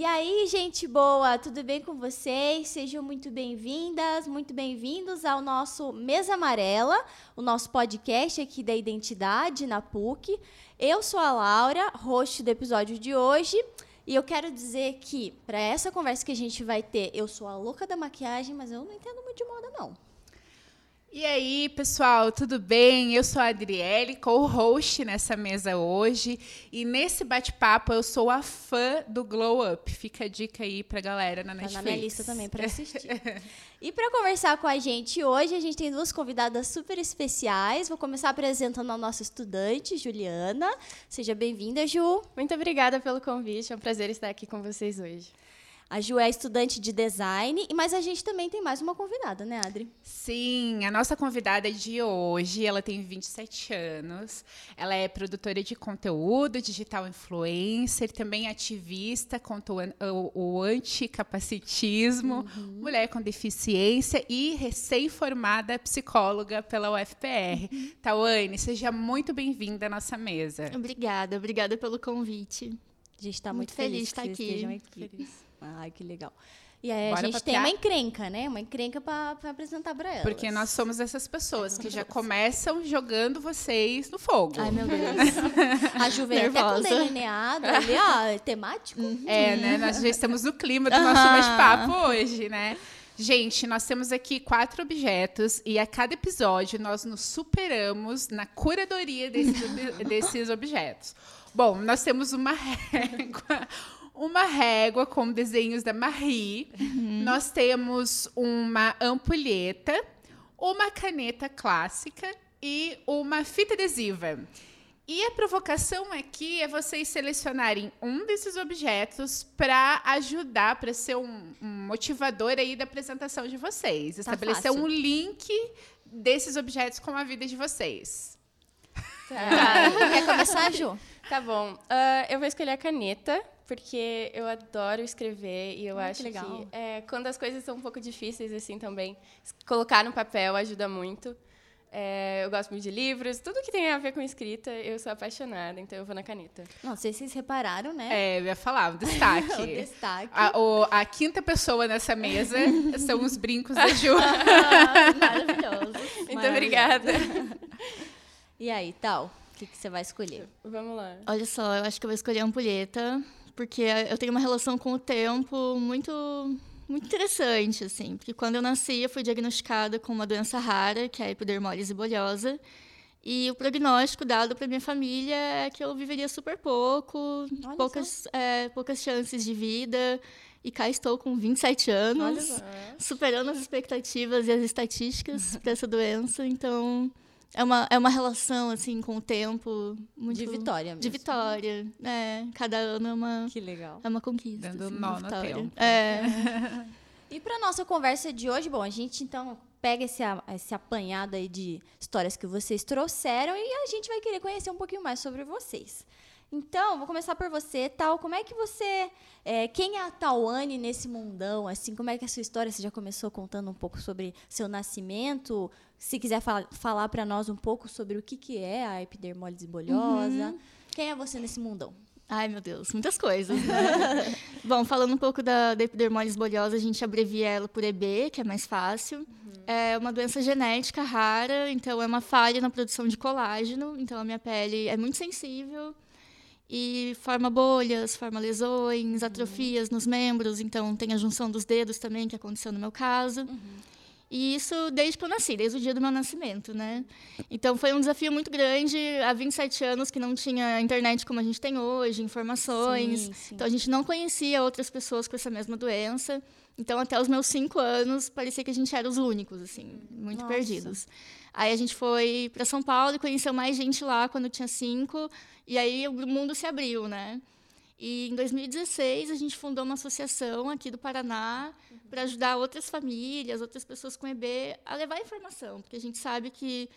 E aí, gente boa, tudo bem com vocês? Sejam muito bem-vindas, muito bem-vindos ao nosso Mesa Amarela, o nosso podcast aqui da Identidade na PUC. Eu sou a Laura, host do episódio de hoje. E eu quero dizer que, para essa conversa que a gente vai ter, eu sou a louca da maquiagem, mas eu não entendo muito de moda, não. E aí, pessoal, tudo bem? Eu sou a Adriele, co-host nessa mesa hoje. E nesse bate-papo eu sou a fã do Glow Up. Fica a dica aí pra galera na Netflix. Tá na minha lista também para assistir. e para conversar com a gente hoje, a gente tem duas convidadas super especiais. Vou começar apresentando a nossa estudante, Juliana. Seja bem-vinda, Ju. Muito obrigada pelo convite. É um prazer estar aqui com vocês hoje. A Ju é estudante de design, mas a gente também tem mais uma convidada, né, Adri? Sim, a nossa convidada de hoje, ela tem 27 anos, ela é produtora de conteúdo, digital influencer, também ativista contra o, o anticapacitismo, uhum. mulher com deficiência e recém-formada psicóloga pela UFPR. Uhum. Tawane, seja muito bem-vinda à nossa mesa. Obrigada, obrigada pelo convite. A gente está muito, muito, feliz, feliz de estar aqui. aqui. Feliz. Ai, que legal. E aí Bora a gente tem uma encrenca, né? Uma encrenca para apresentar para ela. Porque nós somos essas pessoas que já começam jogando vocês no fogo. Ai, meu Deus. a Ju veio até com delineado ali, ó, é temático. É, né? Nós já estamos no clima do nosso bate-papo hoje, né? Gente, nós temos aqui quatro objetos e a cada episódio nós nos superamos na curadoria desses, desses objetos. Bom, nós temos uma régua, uma régua com desenhos da Marie. Uhum. Nós temos uma ampulheta, uma caneta clássica e uma fita adesiva. E a provocação aqui é vocês selecionarem um desses objetos para ajudar, para ser um, um, motivador aí da apresentação de vocês. Tá Estabelecer fácil. um link desses objetos com a vida de vocês. Tá. Quer começar, Ju? Tá bom. Uh, eu vou escolher a caneta, porque eu adoro escrever e eu ah, acho que, que é, quando as coisas são um pouco difíceis assim também, colocar no papel ajuda muito. É, eu gosto muito de livros, tudo que tem a ver com escrita, eu sou apaixonada, então eu vou na caneta. Não sei se vocês repararam, né? É, eu ia falar, o destaque. o destaque. A, o, a, quinta pessoa nessa mesa são os brincos da Ju. ah, maravilhoso. Muito obrigada. E aí, tal? O que, que você vai escolher? Vamos lá. Olha só, eu acho que eu vou escolher a ampulheta porque eu tenho uma relação com o tempo muito muito interessante, assim, porque quando eu nasci eu fui diagnosticada com uma doença rara, que é a epidermólise bolhosa, e o prognóstico dado para minha família é que eu viveria super pouco, poucas, é, poucas chances de vida, e cá estou com 27 anos, superando as expectativas e as estatísticas para essa doença, então é uma, é uma relação, assim, com o tempo. Muito, de vitória mesmo. De vitória. É, cada ano é uma. Que legal. É uma conquista. Dando assim, nó no tempo. É. e para nossa conversa de hoje, bom, a gente então pega esse, esse apanhado aí de histórias que vocês trouxeram e a gente vai querer conhecer um pouquinho mais sobre vocês. Então, vou começar por você, Tal. Como é que você. É, quem é a Tawane nesse mundão? Assim, como é que é a sua história? Você já começou contando um pouco sobre seu nascimento? Se quiser fal falar para nós um pouco sobre o que, que é a epidermólise bolhosa. Uhum. Quem é você nesse mundão? Ai, meu Deus, muitas coisas. Né? Bom, falando um pouco da, da, epidermólise bolhosa, a gente abrevia ela por EB, que é mais fácil. Uhum. É uma doença genética rara, então é uma falha na produção de colágeno. Então a minha pele é muito sensível e forma bolhas, forma lesões, atrofias uhum. nos membros. Então, tem a junção dos dedos também, que aconteceu no meu caso. Uhum. E isso desde que eu nasci, desde o dia do meu nascimento, né? Então, foi um desafio muito grande. Há 27 anos que não tinha internet como a gente tem hoje, informações. Sim, sim. Então, a gente não conhecia outras pessoas com essa mesma doença. Então, até os meus cinco anos, parecia que a gente era os únicos, assim, muito Nossa. perdidos. Aí a gente foi para São Paulo e conheceu mais gente lá quando eu tinha cinco. E aí o mundo se abriu, né? E em 2016 a gente fundou uma associação aqui do Paraná uhum. para ajudar outras famílias, outras pessoas com EB a levar informação, porque a gente sabe que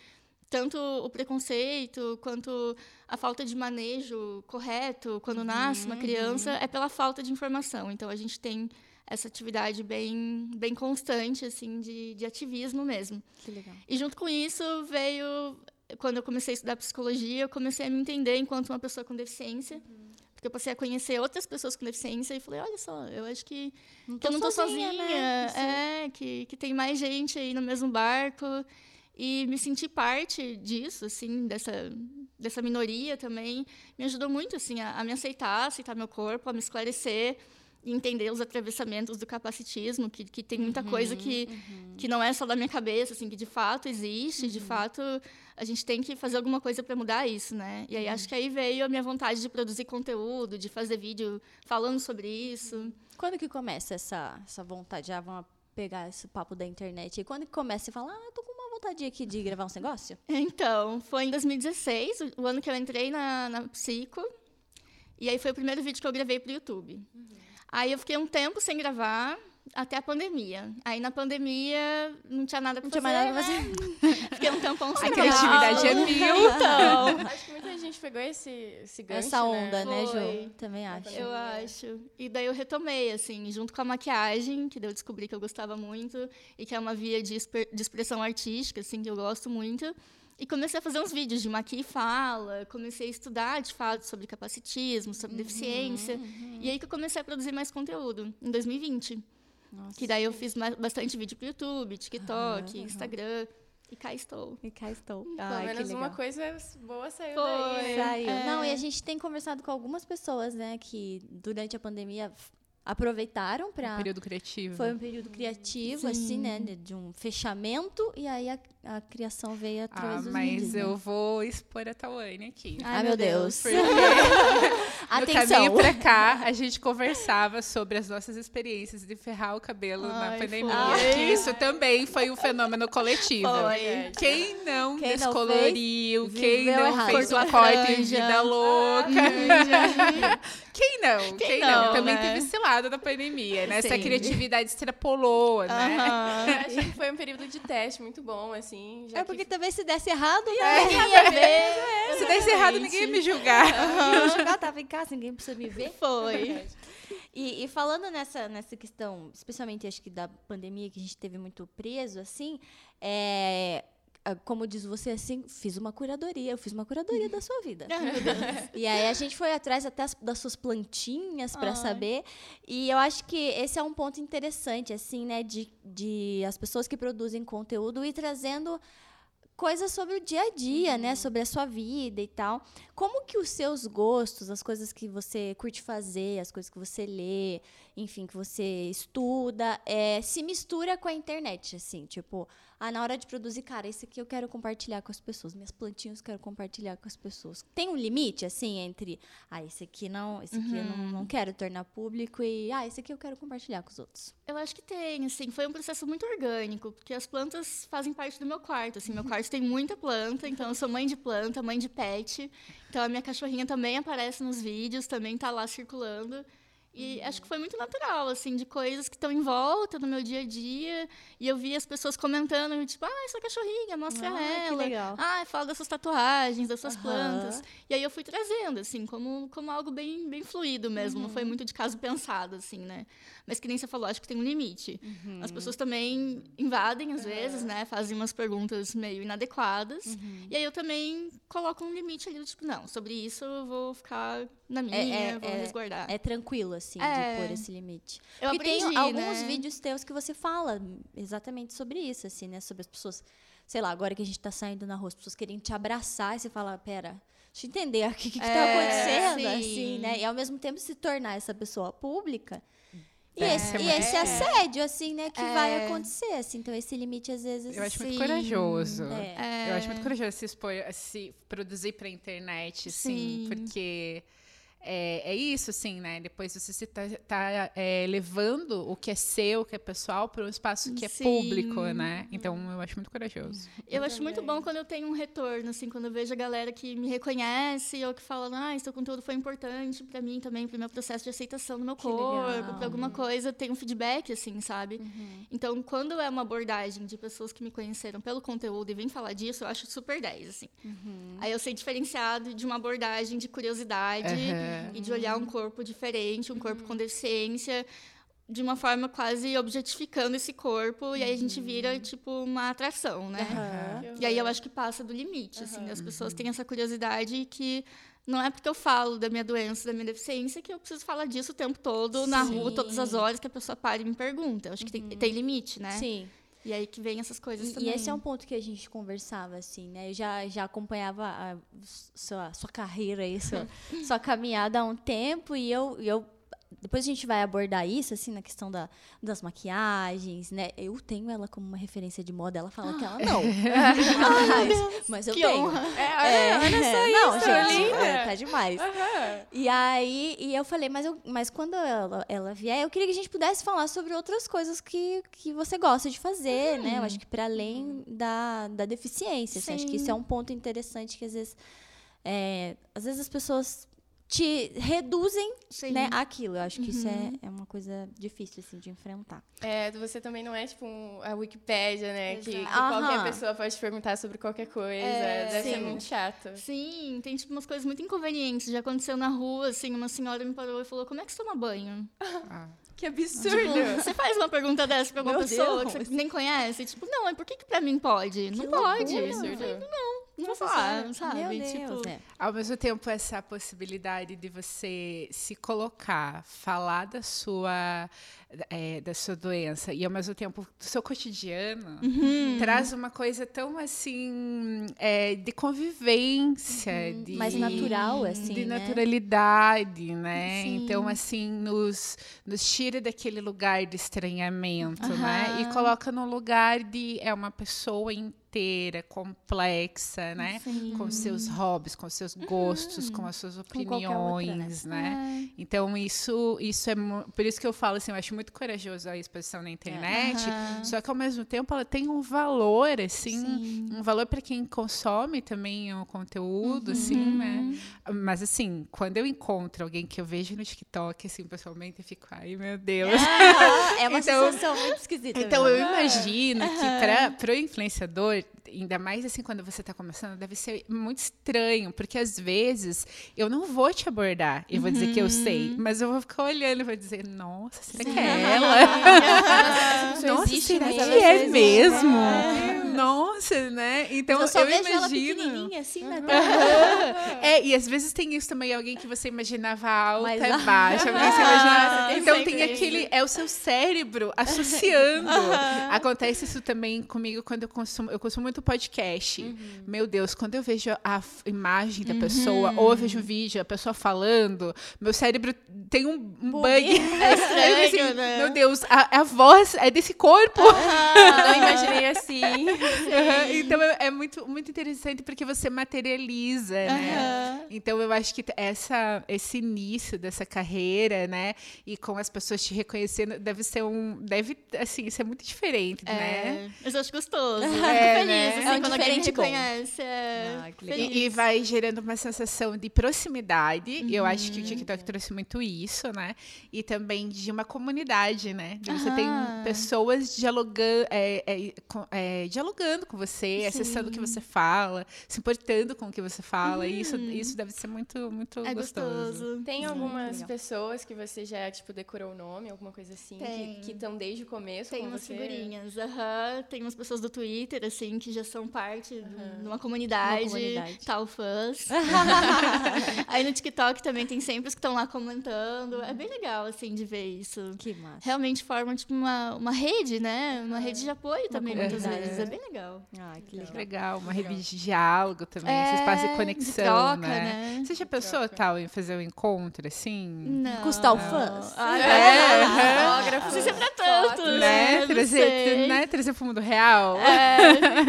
tanto o preconceito quanto a falta de manejo correto quando uhum. nasce uma criança é pela falta de informação. Então a gente tem essa atividade bem bem constante assim de, de ativismo mesmo. Que legal. E junto com isso veio quando eu comecei a estudar psicologia, eu comecei a me entender enquanto uma pessoa com deficiência. Uhum. Porque eu passei a conhecer outras pessoas com deficiência e falei, olha só, eu acho que, não que eu não tô sozinha, sozinha. né? É, que, que tem mais gente aí no mesmo barco. E me sentir parte disso, assim, dessa, dessa minoria também, me ajudou muito, assim, a, a me aceitar, aceitar meu corpo, a me esclarecer entender os atravessamentos do capacitismo, que, que tem muita uhum, coisa que, uhum. que não é só da minha cabeça, assim, que de fato existe, uhum. de fato a gente tem que fazer alguma coisa para mudar isso, né? E aí acho que aí veio a minha vontade de produzir conteúdo, de fazer vídeo falando sobre isso. Quando que começa essa, essa vontade? Já vamos pegar esse papo da internet. E quando que começa a falar, ah, tô com uma vontade aqui de gravar uns negócios? Então, foi em 2016, o ano que eu entrei na, na Psico. E aí foi o primeiro vídeo que eu gravei para o YouTube. Uhum. Aí eu fiquei um tempo sem gravar, até a pandemia. Aí na pandemia não tinha nada para fazer. Não tinha mais nada pra fazer. Fiquei um tempão sem A criatividade é mil. Então. Acho que muita gente pegou esse, esse gancho, Essa onda, né, né Ju? Também acho. Eu acho. E daí eu retomei, assim, junto com a maquiagem, que daí eu descobri que eu gostava muito e que é uma via de, de expressão artística, assim, que eu gosto muito. E comecei a fazer uns vídeos de maqui e fala, comecei a estudar, de fato, sobre capacitismo, sobre uhum, deficiência. Uhum. E aí que eu comecei a produzir mais conteúdo, em 2020. Nossa. Que daí eu fiz bastante vídeo pro YouTube, TikTok, uhum, Instagram. E cá estou. E cá estou. Ai, Pelo menos uma coisa boa saiu Foi. daí. Né? Saiu. É. Não, e a gente tem conversado com algumas pessoas, né, que durante a pandemia aproveitaram para um período criativo. Foi um período criativo, Sim. assim, né, de um fechamento e aí a, a criação veio através ah, dos mas vídeos, eu né? vou expor a Tawane aqui. Ai, meu Deus. Porque no caminho para cá, a gente conversava sobre as nossas experiências de ferrar o cabelo Ai, na pandemia. Que isso também foi um fenômeno coletivo. Foi. Quem não quem descoloriu, não fez, quem não fez o corte em vida louca. quem não? Quem, quem não? não? Também né? teve esse lado da pandemia, né? Sim. Essa criatividade extrapolou, né? Acho que foi um período de teste muito bom, assim. é porque que... também se desse errado, né? É. Ninguém ia ver. É, se desse errado, ninguém ia me julgar. Uhum. Eu julgar, tava em casa, ninguém precisa me ver. Foi. E, e, falando nessa, nessa questão, especialmente acho que da pandemia, que a gente teve muito preso, assim, é, como diz você assim, fiz uma curadoria, eu fiz uma curadoria da sua vida. e aí a gente foi atrás até as, das suas plantinhas para saber. E eu acho que esse é um ponto interessante, assim, né, de, de as pessoas que produzem conteúdo e trazendo coisas sobre o dia a dia, né, uhum. né? Sobre a sua vida e tal. Como que os seus gostos, as coisas que você curte fazer, as coisas que você lê, enfim, que você estuda, é, se mistura com a internet, assim, tipo, ah, na hora de produzir, cara, esse aqui eu quero compartilhar com as pessoas, minhas plantinhas eu quero compartilhar com as pessoas. Tem um limite, assim, entre, ah, esse aqui não, esse aqui uhum. eu não, uhum. não quero tornar público e, ah, esse aqui eu quero compartilhar com os outros. Eu acho que tem, assim, foi um processo muito orgânico, porque as plantas fazem parte do meu quarto, assim, meu quarto tem muita planta, então eu sou mãe de planta, mãe de pet, então a minha cachorrinha também aparece nos vídeos, também está lá circulando. E acho que foi muito natural, assim, de coisas que estão em volta do meu dia a dia. E eu vi as pessoas comentando, tipo, ah, essa cachorrinha, mostra ah, ela. Que legal. Ah, fala das suas tatuagens, das suas uhum. plantas. E aí eu fui trazendo, assim, como, como algo bem, bem fluido mesmo. Uhum. Não foi uhum. muito de caso pensado, assim, né? Mas que nem você falou, acho que tem um limite. Uhum. As pessoas também invadem, às vezes, né? Fazem umas perguntas meio inadequadas. Uhum. E aí eu também coloco um limite ali, tipo, não, sobre isso eu vou ficar na minha, é, é, vou é, resguardar. É tranquilo, assim, é. de pôr esse limite. Eu Porque aprendi, tem alguns né? vídeos teus que você fala exatamente sobre isso, assim, né? Sobre as pessoas, sei lá, agora que a gente tá saindo na rua, as pessoas querem te abraçar e você fala, pera, deixa eu entender o que, que, que tá é, acontecendo, sim. assim, né? E ao mesmo tempo se tornar essa pessoa pública. E, é, esse, e esse assédio, assim, né, que é. vai acontecer, assim. Então, esse limite, às vezes, Eu acho sim. muito corajoso. É. Eu acho muito corajoso se expor, se produzir pra internet, assim, sim. porque é, é isso, assim, né? Depois você está tá, é, levando o que é seu, o que é pessoal, para um espaço que é Sim. público, né? Então, eu acho muito corajoso. Eu, eu acho muito bom quando eu tenho um retorno, assim, quando eu vejo a galera que me reconhece ou que fala, ah, seu conteúdo foi importante para mim também, para o meu processo de aceitação do meu que corpo, para alguma coisa, tem um feedback, assim, sabe? Uhum. Então, quando é uma abordagem de pessoas que me conheceram pelo conteúdo e vêm falar disso, eu acho super 10, assim. Uhum. Aí eu sei diferenciado de uma abordagem de curiosidade. Uhum e de olhar um corpo diferente, um corpo com deficiência, de uma forma quase objetificando esse corpo, uhum. e aí a gente vira, tipo, uma atração, né? Uhum. E aí eu acho que passa do limite, uhum. assim, as pessoas têm essa curiosidade que não é porque eu falo da minha doença, da minha deficiência, que eu preciso falar disso o tempo todo, Sim. na rua, todas as horas que a pessoa para e me pergunta. Eu acho que tem, tem limite, né? Sim. E aí que vem essas coisas e, também. E esse é um ponto que a gente conversava, assim, né? Eu já, já acompanhava a sua, sua carreira aí, sua, sua caminhada há um tempo, e eu, eu depois a gente vai abordar isso, assim, na questão da, das maquiagens, né? Eu tenho ela como uma referência de moda, ela fala que ela não. mas, mas eu que tenho. Honra. É, é, olha só não, isso, gente, é, tá demais. Uhum. E aí, e eu falei, mas, eu, mas quando ela, ela vier, eu queria que a gente pudesse falar sobre outras coisas que, que você gosta de fazer, né? Eu acho que para além da, da deficiência. Assim, acho que isso é um ponto interessante que às vezes. É, às vezes as pessoas te reduzem né, aquilo. Eu acho que uhum. isso é, uhum. é uma coisa difícil assim, de enfrentar. É, você também não é tipo um, a Wikipédia, né? Que, que qualquer pessoa pode perguntar sobre qualquer coisa. É, Deve sim. ser muito chato. Sim, tem tipo umas coisas muito inconvenientes. Já aconteceu na rua, assim, uma senhora me parou e falou: como é que você toma banho? Ah. Que absurdo! Tipo, você faz uma pergunta dessa pra alguma Meu pessoa Deus. que você nem conhece? Tipo, não, é por que, que pra mim pode? Que não loucura. pode. Absurdo. Não, não vou falar, sabe? Meu Deus, tipo, é. Ao mesmo tempo, essa possibilidade de você se colocar, falar da sua, é, da sua doença e, ao mesmo tempo, do seu cotidiano, uhum. traz uma coisa tão, assim, é, de convivência. Uhum. De, Mais natural, assim, De né? naturalidade, né? Sim. Então, assim, nos, nos tira daquele lugar de estranhamento, uhum. né? E coloca num lugar de... É uma pessoa inteira inteira, complexa, né? Sim. Com seus hobbies, com seus gostos, uhum. com as suas opiniões, outra, né? né? É. Então isso isso é por isso que eu falo assim, eu acho muito corajoso a exposição na internet, uhum. só que ao mesmo tempo ela tem um valor assim, Sim. um valor para quem consome também o conteúdo, uhum. assim, né? Mas assim, quando eu encontro alguém que eu vejo no TikTok assim pessoalmente, eu fico, ai meu Deus. É, é uma então, sensação muito esquisita. Então mesmo. eu imagino que para o influenciador ainda mais assim quando você está começando, deve ser muito estranho, porque às vezes eu não vou te abordar e vou dizer que eu sei, uhum. mas eu vou ficar olhando e vou dizer, nossa, será que é ela? nossa, será que é mesmo? Nossa, né? Então eu, só eu vejo imagino. Ela pequenininha assim, né? é, e às vezes tem isso também, alguém que você imaginava alta e baixa, alguém imaginava... Então tem aquele, é o seu cérebro associando. Acontece isso também comigo quando eu consumo, eu consumo muito podcast. Uhum. Meu Deus, quando eu vejo a imagem da pessoa, uhum. ou eu vejo um vídeo, a pessoa falando, meu cérebro tem um, um bug. É estranho, assim, né? Meu Deus, a, a, voz é desse corpo. Ah, não imaginei assim. Então é, é, muito, muito interessante porque você materializa, né? Então eu acho que essa, esse início dessa carreira, né? E com as pessoas te reconhecendo, deve ser um. Deve, assim, ser muito diferente, é, né? Mas eu acho gostoso. É, feliz, né? assim, é um quando alguém reconhece. É ah, e, e, vai gerando uma sensação de proximidade. Uhum. Eu acho que o TikTok trouxe muito isso, né? E também de uma comunidade, né? De você tem pessoas dialogando, é, é, é, dialogando com você, Sim. acessando o que você fala, se importando com o que você fala. Uhum. E isso, isso deve ser muito, muito é gostoso. gostoso. Tem algumas pessoas que você já, tipo, decorou o nome, alguma coisa assim, tem. que estão desde o começo Tem umas você? figurinhas, aham. Uhum. Tem umas pessoas do Twitter, assim, que já são parte uhum. de uma comunidade, uma comunidade. tal fãs. Aí no TikTok também tem sempre os que estão lá comentando. É bem legal, assim, de ver isso. Que massa. Realmente forma, tipo, uma, uma rede, né? Uma rede de apoio também, muitas vezes. É bem legal. Ah, que legal. legal. Uma rede de diálogo também, é, esse espaço de conexão, de troca, né? né? Você já pensou, troca. tal, em fazer um encontro, assim? Não. Custar o fãs? Ah, é. é. Não sei se é pra tanto, né? Trazer, né? Trazer pro mundo real. É.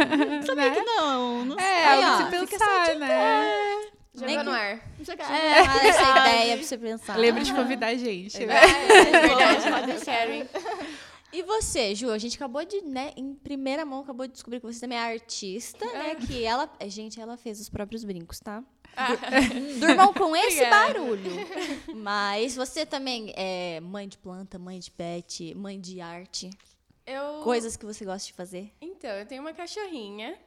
Sabia né? que não. não é, algo de pensar, né? Jogar no ar. Jogar é, essa ideia pra você pensar. Lembra de convidar a gente. É, é verdade, pode deixar, hein? E você, Ju, a gente acabou de, né, em primeira mão, acabou de descobrir que você também é artista, né? É. Que ela, gente, ela fez os próprios brincos, tá? Ah. Durmam com esse barulho. Mas você também é mãe de planta, mãe de pet, mãe de arte? Eu... Coisas que você gosta de fazer? Então, eu tenho uma cachorrinha.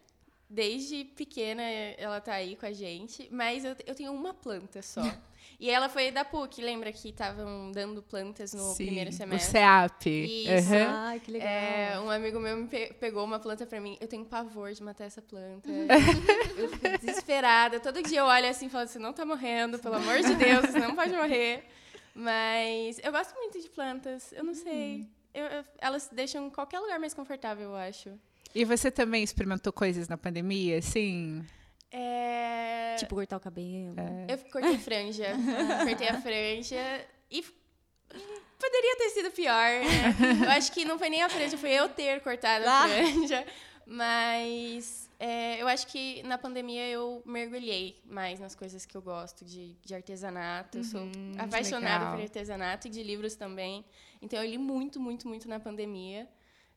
desde pequena ela tá aí com a gente, mas eu, eu tenho uma planta só. E ela foi da PUC, lembra que estavam dando plantas no Sim, primeiro semestre? O CEAP. Isso. Uhum. Ai, que legal. É, um amigo meu me pe pegou uma planta pra mim. Eu tenho pavor de matar essa planta. eu fico desesperada. Todo dia eu olho assim e falo assim, não tá morrendo, pelo amor de Deus, você não pode morrer. Mas eu gosto muito de plantas, eu não sei. Hum. Eu, eu, elas deixam qualquer lugar mais confortável, eu acho. E você também experimentou coisas na pandemia, sim? É... Tipo, cortar o cabelo. É. Eu cortei franja. cortei a franja. E poderia ter sido pior, né? Eu acho que não foi nem a franja, foi eu ter cortado ah. a franja. Mas é, eu acho que na pandemia eu mergulhei mais nas coisas que eu gosto, de, de artesanato. Uhum, eu sou uhum, apaixonada legal. por artesanato e de livros também. Então eu li muito, muito, muito na pandemia.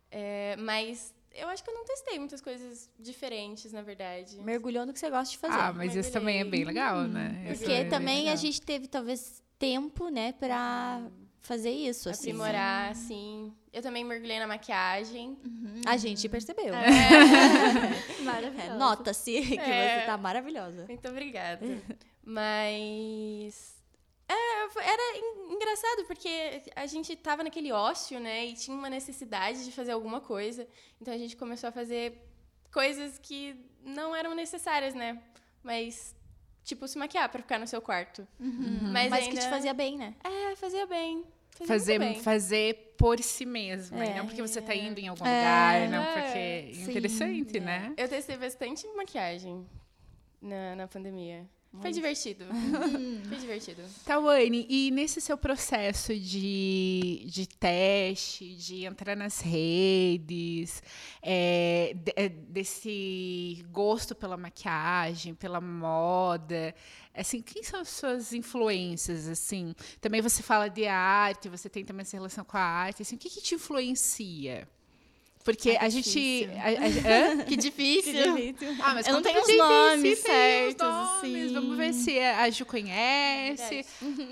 É, mas eu acho que eu não testei muitas coisas diferentes, na verdade. Mergulhou no que você gosta de fazer. Ah, mas Mergulhei. isso também é bem legal, uhum. né? Porque é também a gente teve, talvez, tempo, né, pra fazer isso. Assim. Aprimorar, assim. sim. Eu também mergulhei na maquiagem. Uhum. A gente percebeu. É. Maravilhosa. Nota-se que é. você tá maravilhosa. Muito obrigada. Mas é, era engraçado, porque a gente tava naquele ócio, né? E tinha uma necessidade de fazer alguma coisa. Então a gente começou a fazer coisas que não eram necessárias, né? Mas, tipo, se maquiar pra ficar no seu quarto. Uhum. Mas, Mas ainda... que te fazia bem, né? É, fazia bem. Fazia fazer, bem. fazer por si mesma, é. não porque você tá indo em algum é. lugar, não porque... É interessante, né? Eu testei bastante maquiagem na, na pandemia. Foi divertido. Foi divertido. Tawane, e nesse seu processo de, de teste, de entrar nas redes, é, é, desse gosto pela maquiagem, pela moda, assim, quem são as suas influências, assim? Também você fala de arte, você tem também essa relação com a arte, assim, o que, que te influencia? Porque a gente. A, a, que difícil. Que difícil. Ah, mas eu não tenho os nomes certos. Os nomes. Assim. Vamos ver se a Ju conhece.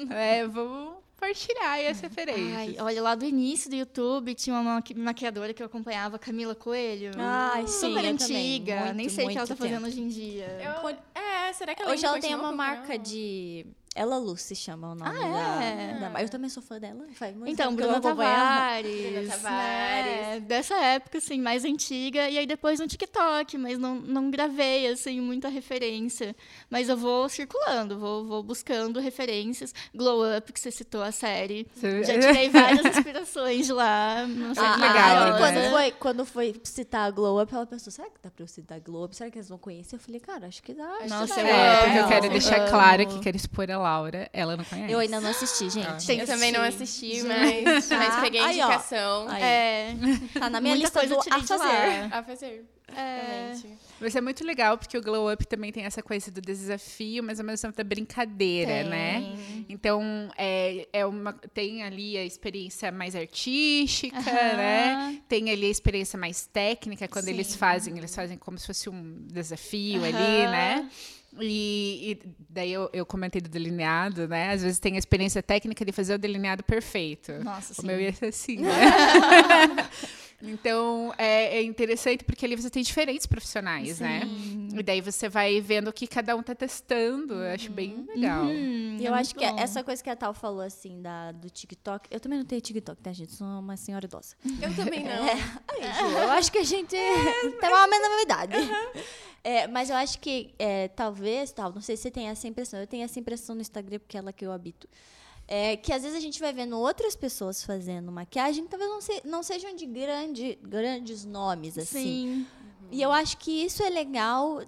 É, vamos compartilhar aí as referências. Ai, olha, lá do início do YouTube tinha uma maquiadora que eu acompanhava, Camila Coelho. Ai, super antiga. Muito, Nem sei o que ela tá fazendo hoje em dia. Eu, é, será que ela Hoje ela tem uma marca de ela Lu se chama o nome ah, é? da, da, Eu também sou fã dela. Faz muito então, Bruna Tavares. Bruna Tavares. Né? Dessa época, assim, mais antiga. E aí depois no TikTok, mas não, não gravei, assim, muita referência. Mas eu vou circulando, vou, vou buscando referências. Glow Up, que você citou a série. Você... Já tirei várias inspirações de lá. Não sei ah, que legal. Ah, quando, né? foi, quando foi citar a Glow Up, ela pensou, será que dá pra eu citar a Glow Up? Será que eles vão conhecer? Eu falei, cara, acho que dá. Acho Nossa, que dá. É, porque eu quero deixar claro que quero expor ela Laura, ela não conhece. Eu ainda não assisti, gente. eu também não assisti, mas, mas peguei a indicação. Aí, É, tá na minha Muita lista do a fazer. A fazer. É. Vai ser muito legal, porque o Glow Up também tem essa coisa do desafio, mas ao mesmo tempo da brincadeira, tem. né? Então, é, é uma, tem ali a experiência mais artística, né? Tem ali a experiência mais técnica, quando Sim. eles fazem, eles fazem como se fosse um desafio ali, né? E, e, daí eu, eu, comentei do delineado, né? Às vezes tem a experiência técnica de fazer o delineado perfeito. Nossa, sim. O meu ia ser assim, né? então, é, é, interessante porque ali você tem diferentes profissionais, né? sim. né? E daí você vai vendo o que cada um tá testando. Eu acho bem uhum. legal. Uhum, e eu é acho que bom. essa coisa que a Tal falou, assim, da, do TikTok... Eu também não tenho TikTok, tá, gente? Sou uma senhora idosa. Eu também não. É, eu acho que a gente tem uma mesma idade. Uhum. É, mas eu acho que é, talvez, tal, não sei se você tem essa impressão, eu tenho essa impressão no Instagram, porque é lá que eu habito. É, que às vezes a gente vai vendo outras pessoas fazendo maquiagem que talvez não, se, não sejam de grande, grandes nomes, assim. Sim. E eu acho que isso é legal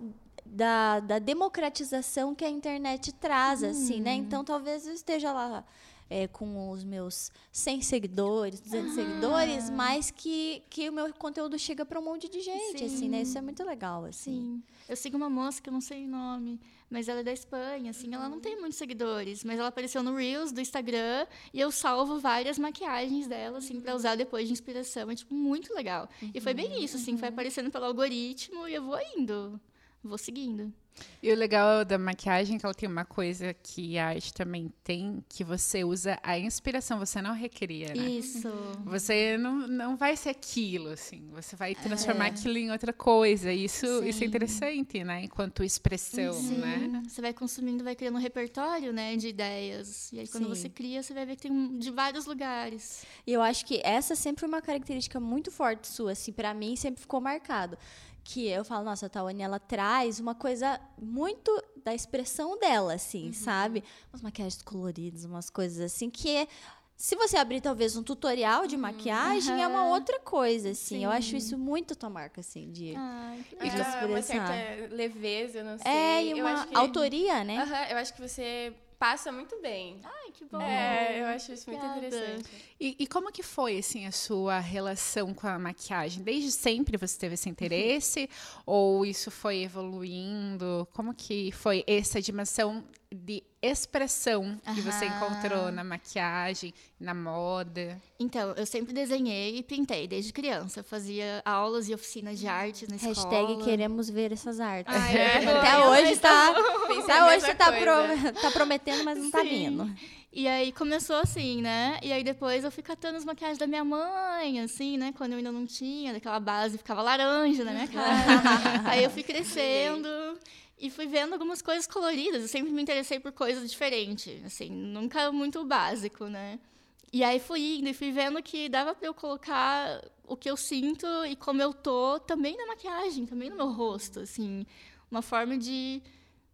da, da democratização que a internet traz, hum. assim, né? Uhum. Então talvez eu esteja lá é, com os meus 100 seguidores, 200 seguidores, mas que, que o meu conteúdo chega para um monte de gente, Sim. assim, né? Isso é muito legal, assim. Sim. Eu sigo uma moça que eu não sei o nome, mas ela é da Espanha, assim, ela não tem muitos seguidores, mas ela apareceu no Reels do Instagram e eu salvo várias maquiagens dela, assim, para usar depois de inspiração. É, tipo, muito legal. Uhum. E foi bem isso, assim, foi uhum. aparecendo pelo algoritmo e eu vou indo vou seguindo. E o legal da maquiagem é que ela tem uma coisa que a arte também tem, que você usa a inspiração, você não recria, né? Isso. Você não, não vai ser aquilo, assim. Você vai transformar é. aquilo em outra coisa. Isso, isso é interessante, né? Enquanto expressão, Sim. né? Você vai consumindo, vai criando um repertório, né? De ideias. E aí, quando Sim. você cria, você vai ver que tem de vários lugares. E eu acho que essa sempre foi uma característica muito forte sua, assim. para mim, sempre ficou marcado que eu falo, nossa, a Tawane, ela traz uma coisa muito da expressão dela, assim, uhum. sabe? Umas maquiagens coloridas, umas coisas assim, que se você abrir talvez um tutorial de uhum. maquiagem, uhum. é uma outra coisa, assim. Sim. Eu acho isso muito tua marca, assim, de, Ai, de expressar. Uma certa leveza, não sei. É, e uma autoria, né? Uhum, eu acho que você passa muito bem. Ai, que bom. É, eu acho isso muito interessante. E, e, como que foi, assim, a sua relação com a maquiagem? Desde sempre você teve esse interesse? ou isso foi evoluindo? Como que foi essa dimensão de expressão que Aham. você encontrou na maquiagem, na moda? Então, eu sempre desenhei e pintei desde criança. Eu fazia aulas e oficinas de arte na Hashtag escola. Hashtag queremos ver essas artes. Ai, é, Até hoje tá, até hoje você tá, pro, tá, prometendo, mas não tá Sim. tá vindo. E aí começou assim, né? E aí depois eu fui catando as maquiagens da minha mãe, assim, né? Quando eu ainda não tinha, daquela base ficava laranja na minha cara. aí eu fui crescendo. E fui vendo algumas coisas coloridas. Eu sempre me interessei por coisas diferentes, assim, nunca muito básico, né? E aí fui indo e fui vendo que dava para eu colocar o que eu sinto e como eu tô também na maquiagem, também no meu rosto, assim, uma forma de,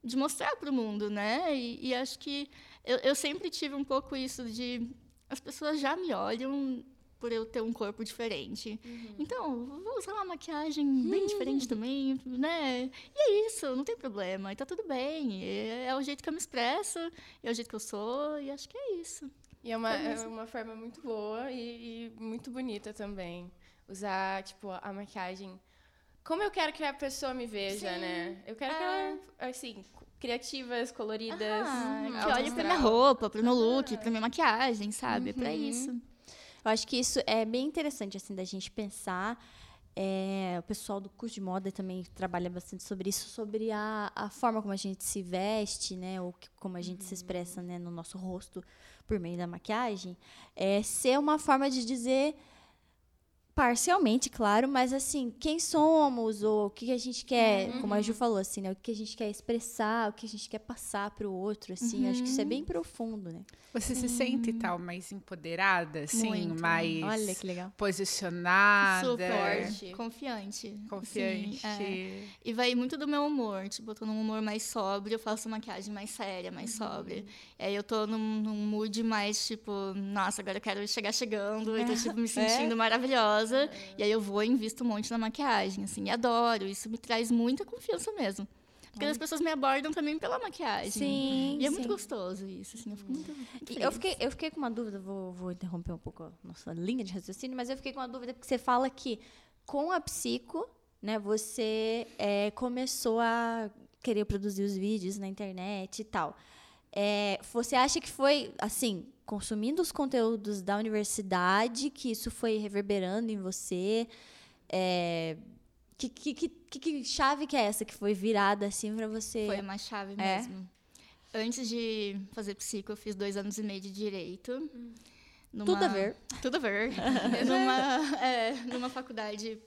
de mostrar para o mundo, né? E, e acho que eu, eu sempre tive um pouco isso de as pessoas já me olham por eu ter um corpo diferente. Uhum. Então, vou usar uma maquiagem bem uhum. diferente também, né? E é isso, não tem problema, e tá tudo bem. É, é, o jeito que eu me expresso, é o jeito que eu sou, e acho que é isso. E é uma, é, é uma forma muito boa e, e, muito bonita também. Usar, tipo, a maquiagem. Como eu quero que a pessoa me veja, Sim. né? Eu quero é. que ela, assim, criativas, coloridas. Ah, que olhe pra minha roupa, pro meu look, pra minha maquiagem, sabe? Uhum. É pra isso. Eu acho que isso é bem interessante, assim, da gente pensar. É, o pessoal do curso de moda também trabalha bastante sobre isso, sobre a, a forma como a gente se veste, né, ou que, como a gente uhum. se expressa, né, no nosso rosto por meio da maquiagem, é ser uma forma de dizer Parcialmente, claro, mas assim, quem somos, ou o que a gente quer, uhum. como a Ju falou, assim, né? O que a gente quer expressar, o que a gente quer passar para o outro, assim, uhum. acho que isso é bem profundo, né? Você Sim. se sente tal mais empoderada, assim, Muito. mais Olha que legal. posicionada, forte, confiante, confiante. Sim, é. E vai muito do meu humor, tipo, eu tô num humor mais sóbrio, eu faço maquiagem mais séria, mais uhum. sóbria. E aí eu tô num, num mood mais tipo, nossa, agora eu quero chegar chegando, e tô tipo me é? sentindo é? maravilhosa casa, e aí eu vou e invisto um monte na maquiagem, assim, e adoro. Isso me traz muita confiança mesmo. Porque as pessoas me abordam também pela maquiagem. Sim. E é sim. muito gostoso isso, assim, eu fico muito. muito eu, fiquei, eu fiquei com uma dúvida, vou, vou interromper um pouco a nossa linha de raciocínio, mas eu fiquei com uma dúvida porque você fala que com a psico, né, você é, começou a querer produzir os vídeos na internet e tal. É, você acha que foi, assim, consumindo os conteúdos da universidade, que isso foi reverberando em você? É, que, que, que, que, chave que é essa que foi virada assim para você? Foi uma chave é? mesmo. Antes de fazer psico, eu fiz dois anos e meio de direito. Numa, tudo a ver. Tudo a ver. numa, é, numa faculdade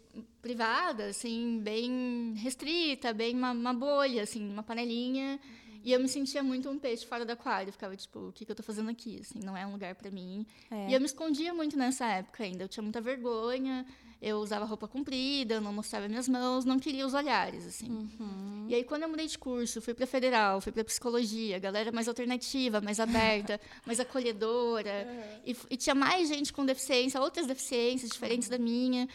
privada, assim, bem restrita, bem uma, uma bolha, assim, uma panelinha. E eu me sentia muito um peixe fora do aquário. ficava tipo, o que, que eu tô fazendo aqui? Assim, não é um lugar para mim. É. E eu me escondia muito nessa época ainda. Eu tinha muita vergonha. Eu usava roupa comprida, eu não mostrava minhas mãos, não queria os olhares, assim. Uhum. E aí, quando eu mudei de curso, fui para federal, fui para psicologia, galera mais alternativa, mais aberta, mais acolhedora. Uhum. E, e, tinha mais gente com deficiência, outras deficiências diferentes uhum. da minha.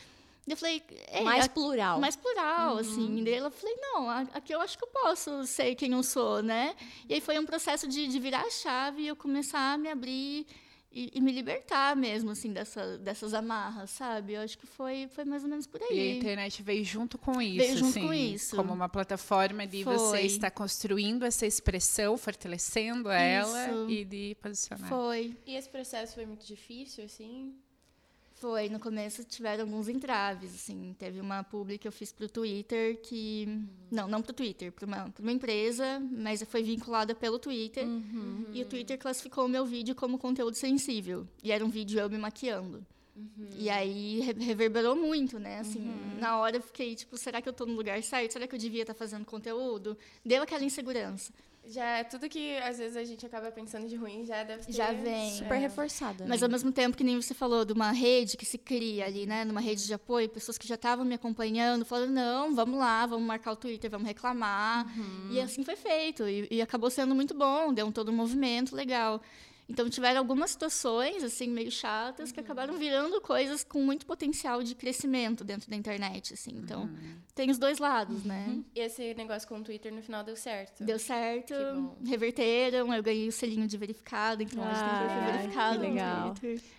Eu falei, mais plural. Mais plural, uhum. assim. E daí ela falei, não, aqui eu acho que eu posso ser quem eu sou, né? E aí foi um processo de, de virar a chave e eu começar a me abrir e, e, me libertar mesmo, assim, dessa, dessas amarras, sabe? Eu acho que foi, foi mais ou menos por aí. E a internet veio junto com isso, veio junto assim, com isso. Como uma plataforma de foi. você estar construindo essa expressão, fortalecendo isso. ela e de posicionar. Foi. E esse processo foi muito difícil, assim? Foi, no começo tiveram alguns entraves, assim, teve uma publi que eu fiz pro Twitter que, uhum. não, não pro Twitter, para uma, uma empresa, mas foi vinculada pelo Twitter, uhum. e o Twitter classificou o meu vídeo como conteúdo sensível, e era um vídeo eu me maquiando. Uhum. E aí reverberou muito, né? Assim, uhum. na hora eu fiquei tipo, será que eu estou no lugar certo? Será que eu devia estar tá fazendo conteúdo? Deu aquela insegurança. Já tudo que às vezes a gente acaba pensando de ruim já deve ter já vem super é. reforçado. Né? Mas ao mesmo tempo que nem você falou de uma rede que se cria ali, né, numa rede de apoio, pessoas que já estavam me acompanhando, falando não, vamos lá, vamos marcar o Twitter, vamos reclamar. Uhum. E assim foi feito e, e acabou sendo muito bom, deu um todo um movimento legal. Então tiveram algumas situações assim meio chatas uhum. que acabaram virando coisas com muito potencial de crescimento dentro da internet, assim. Então uhum. tem os dois lados, né? uhum. né? E esse negócio com o Twitter no final deu certo. Deu certo. Reverteram, eu ganhei o selinho de verificado, então ah, gente tem que verificado. legal.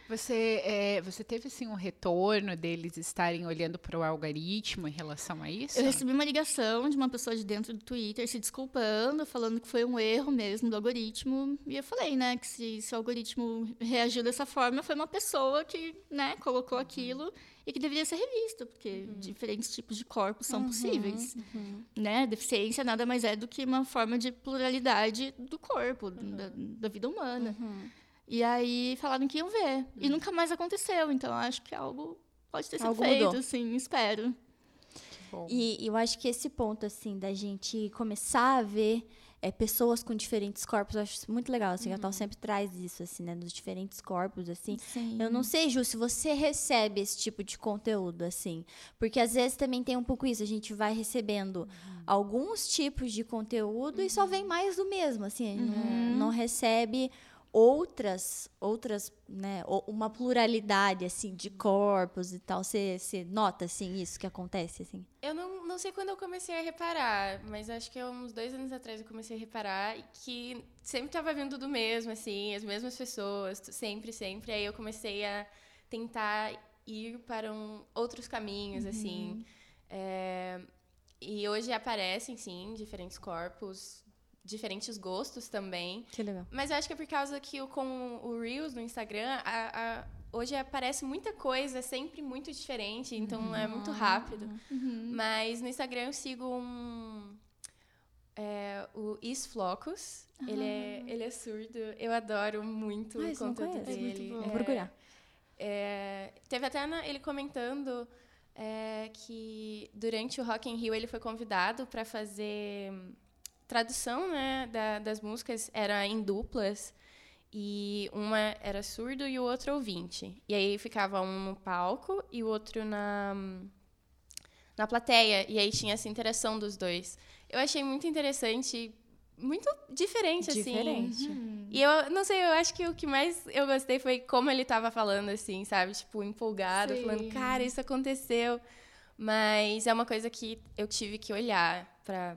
Você, é, você teve assim um retorno deles estarem olhando para o algoritmo em relação a isso? Eu recebi uma ligação de uma pessoa de dentro do Twitter se desculpando, falando que foi um erro mesmo do algoritmo. E eu falei, né, que se, se o algoritmo reagiu dessa forma, foi uma pessoa que, né, colocou aquilo e que deveria ser revisto, porque uhum. diferentes tipos de corpos são uhum, possíveis. Uhum. Né? Deficiência nada mais é do que uma forma de pluralidade do corpo, da, da, vida humana. Uhum. E aí falaram que iam ver. E nunca mais aconteceu. Então acho que algo pode ter sido algo feito, mudou. espero. E eu acho que esse ponto, assim, da gente começar a ver é, pessoas com diferentes corpos, eu acho muito legal, assim, uhum. a Tal sempre traz isso, assim, né, dos diferentes corpos, assim. Sim. Eu não sei, Ju, se você recebe esse tipo de conteúdo, assim, porque às vezes também tem um pouco isso, a gente vai recebendo uhum. alguns tipos de conteúdo uhum. e só vem mais do mesmo, assim, não, uhum. não recebe outras, outras, né, uma pluralidade assim de corpos e tal. Você, nota assim isso que acontece assim? Eu não, não sei quando eu comecei a reparar, mas acho que uns dois anos atrás eu comecei a reparar que sempre estava vindo do mesmo, assim, as mesmas pessoas, sempre, sempre. Aí eu comecei a tentar ir para um, outros caminhos, uhum. assim. É, e hoje aparecem, sim, diferentes corpos diferentes gostos também. Que legal. Mas eu acho que é por causa que o, com o Reels no Instagram, a, a, hoje aparece muita coisa, sempre muito diferente, então uhum. é muito rápido. Uhum. Mas no Instagram eu sigo um. É, o Is Flocos. Ele, é, ele é surdo. Eu adoro muito ah, o conteúdo dele. Vou procurar. É, teve até na, ele comentando é, que durante o Rock in Rio ele foi convidado para fazer tradução né, da, das músicas era em duplas e uma era surdo e o outro ouvinte. E aí ficava um no palco e o outro na na plateia e aí tinha essa interação dos dois. Eu achei muito interessante, muito diferente, assim. Diferente. Uhum. E eu não sei, eu acho que o que mais eu gostei foi como ele estava falando assim, sabe, tipo empolgado, Sim. falando, cara, isso aconteceu. Mas é uma coisa que eu tive que olhar para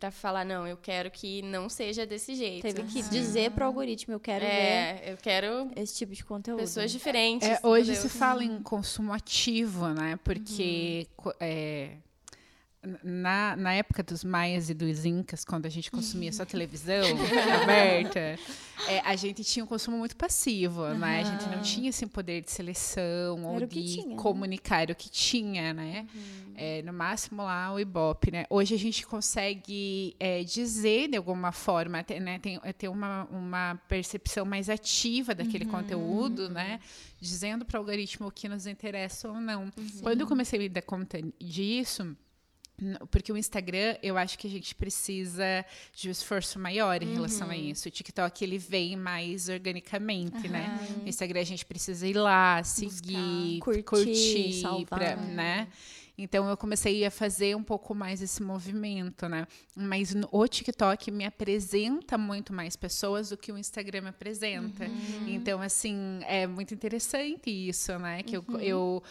para falar, não, eu quero que não seja desse jeito. Teve que dizer para o algoritmo, eu quero é, ver eu quero esse tipo de conteúdo. Pessoas diferentes. É, hoje se fala em consumo ativo, né? Porque uhum. é, na, na época dos maias e dos incas, quando a gente consumia só televisão aberta, é, a gente tinha um consumo muito passivo, uhum. né? A gente não tinha esse poder de seleção ou de tinha, né? comunicar né? o que tinha, né? Uhum. É, no máximo lá o Ibope, né? Hoje a gente consegue é, dizer de alguma forma, ter, né? Tem, ter uma, uma percepção mais ativa daquele uhum. conteúdo, né? Dizendo para o algoritmo o que nos interessa ou não. Quando eu comecei a me dar conta disso, porque o Instagram, eu acho que a gente precisa de um esforço maior em uhum. relação a isso. O TikTok, ele vem mais organicamente, uhum. né? No Instagram, a gente precisa ir lá, seguir, Buscar, curtir, curtir salvar, pra, né? Então eu comecei a fazer um pouco mais esse movimento, né? Mas o TikTok me apresenta muito mais pessoas do que o Instagram me apresenta. Uhum. Então, assim, é muito interessante isso, né? Que uhum. eu, eu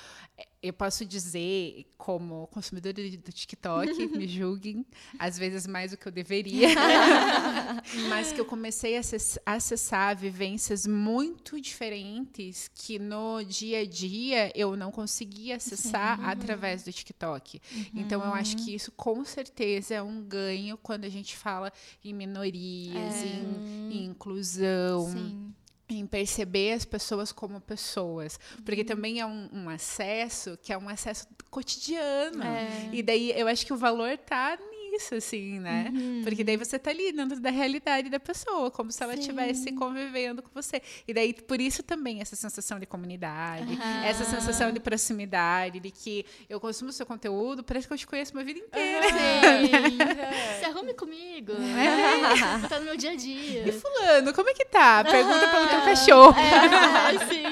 eu posso dizer, como consumidora do TikTok, me julguem, às vezes mais do que eu deveria, mas que eu comecei a acessar vivências muito diferentes que no dia a dia eu não conseguia acessar Sim. através do TikTok. Uhum. Então, eu acho que isso com certeza é um ganho quando a gente fala em minorias, é. em, em, inclusão. Sim. Em perceber as pessoas como pessoas. Porque uhum. também é um, um, acesso que é um acesso cotidiano. É. E daí eu acho que o valor está isso, assim, né? Uhum. Porque daí você tá ali dentro da realidade da pessoa, como se ela estivesse convivendo com você. E daí, por isso também, essa sensação de comunidade, uhum. essa sensação de proximidade, de que eu consumo seu conteúdo, parece que eu te conheço uma vida inteira. Uhum. Se arrume comigo. É. tá no meu dia a dia. E fulano, como é que tá? Pergunta pelo teu cachorro. É, sim.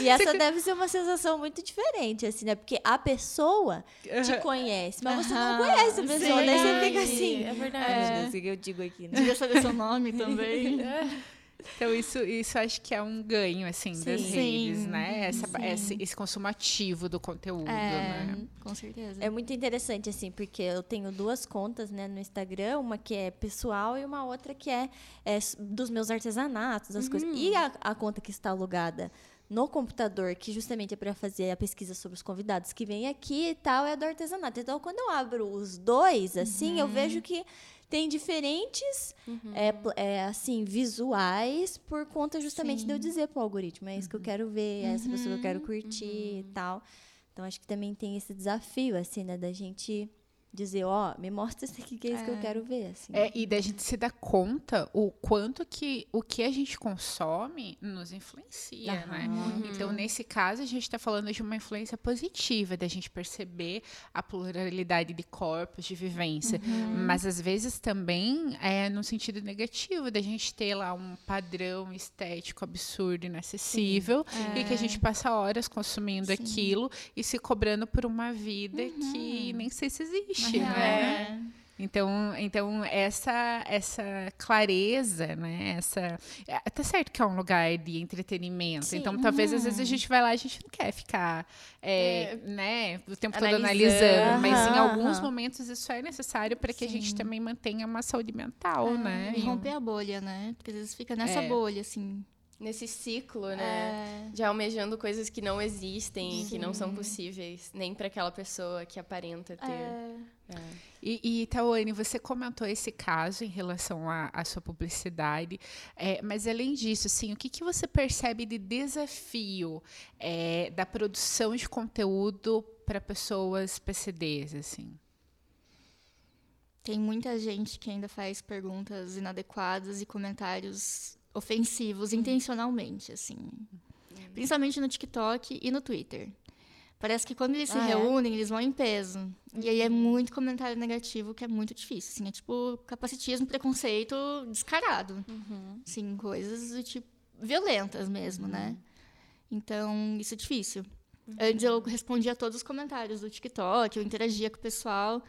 E essa você... deve ser uma sensação muito diferente, assim, né? Porque a pessoa te conhece, mas você não conhece a pessoa, né? Você fica assim. É verdade. É, assim eu digo aqui, né? Devia saber seu nome também. Então, isso, isso acho que é um ganho, assim, sim, das redes, sim, né? Essa, esse, esse, consumo ativo do conteúdo, é, né? Com certeza. É muito interessante, assim, porque eu tenho duas contas, né, no Instagram, uma que é pessoal e uma outra que é, é dos meus artesanatos, as uhum. coisas. E a, a conta que está alugada no computador, que justamente é para fazer a pesquisa sobre os convidados que vêm aqui e tal, é do artesanato. Então, quando eu abro os dois, assim, uhum. eu vejo que tem diferentes uhum. é, é, assim visuais por conta justamente Sim. de eu dizer para o algoritmo é isso uhum. que eu uhum. quero ver é essa pessoa que eu quero uhum. curtir e uhum. tal então acho que também tem esse desafio assim né da gente dizer, ó, oh, me mostra isso aqui que é isso é. que eu é. quero ver, assim. É, e da gente se dar conta o quanto que o que a gente consome nos influencia, uhum. né? Então, nesse caso, a gente está falando de uma influência positiva, da gente perceber a pluralidade de corpos, de vivência, uhum. mas às vezes também é no sentido negativo, da gente ter lá um padrão estético absurdo, inacessível, é. e que a gente passa horas consumindo Sim. aquilo e se cobrando por uma vida uhum. que nem sei se existe existe, né? É. Então, então essa essa clareza, né? Essa é, tá certo que é um lugar de entretenimento. Sim, então, talvez às vezes a uhum. gente vai lá, a gente não quer ficar, é, é, né, o tempo todo analisando, mas em alguns momentos isso é necessário para que Sim. a gente também mantenha uma saúde mental, é, né? E romper a bolha, né? Porque às vezes fica nessa é. bolha, assim nesse ciclo, né? É. De almejando coisas que não existem, Sim. que não são possíveis, nem para aquela pessoa que aparenta ter. É. É. E, e Tawane, você comentou esse caso em relação à sua publicidade, é, mas além disso, assim, o que, que você percebe de desafio é, da produção de conteúdo para pessoas PCDs, assim? Tem muita gente que ainda faz perguntas inadequadas e comentários ofensivos intencionalmente, assim. Principalmente no TikTok e no Twitter. Parece que quando eles se ah, é? reúnem, é? eles vão em peso. Uhum. E aí é uhum. muito comentário negativo, que é muito difícil. Assim, é tipo capacitismo, preconceito descarado. Uhum. Assim, coisas do tipo violentas mesmo, né? uhum. né? Então, isso é difícil. Uhum. Antes eu respondia a todos os comentários do TikTok, eu interagia com o pessoal.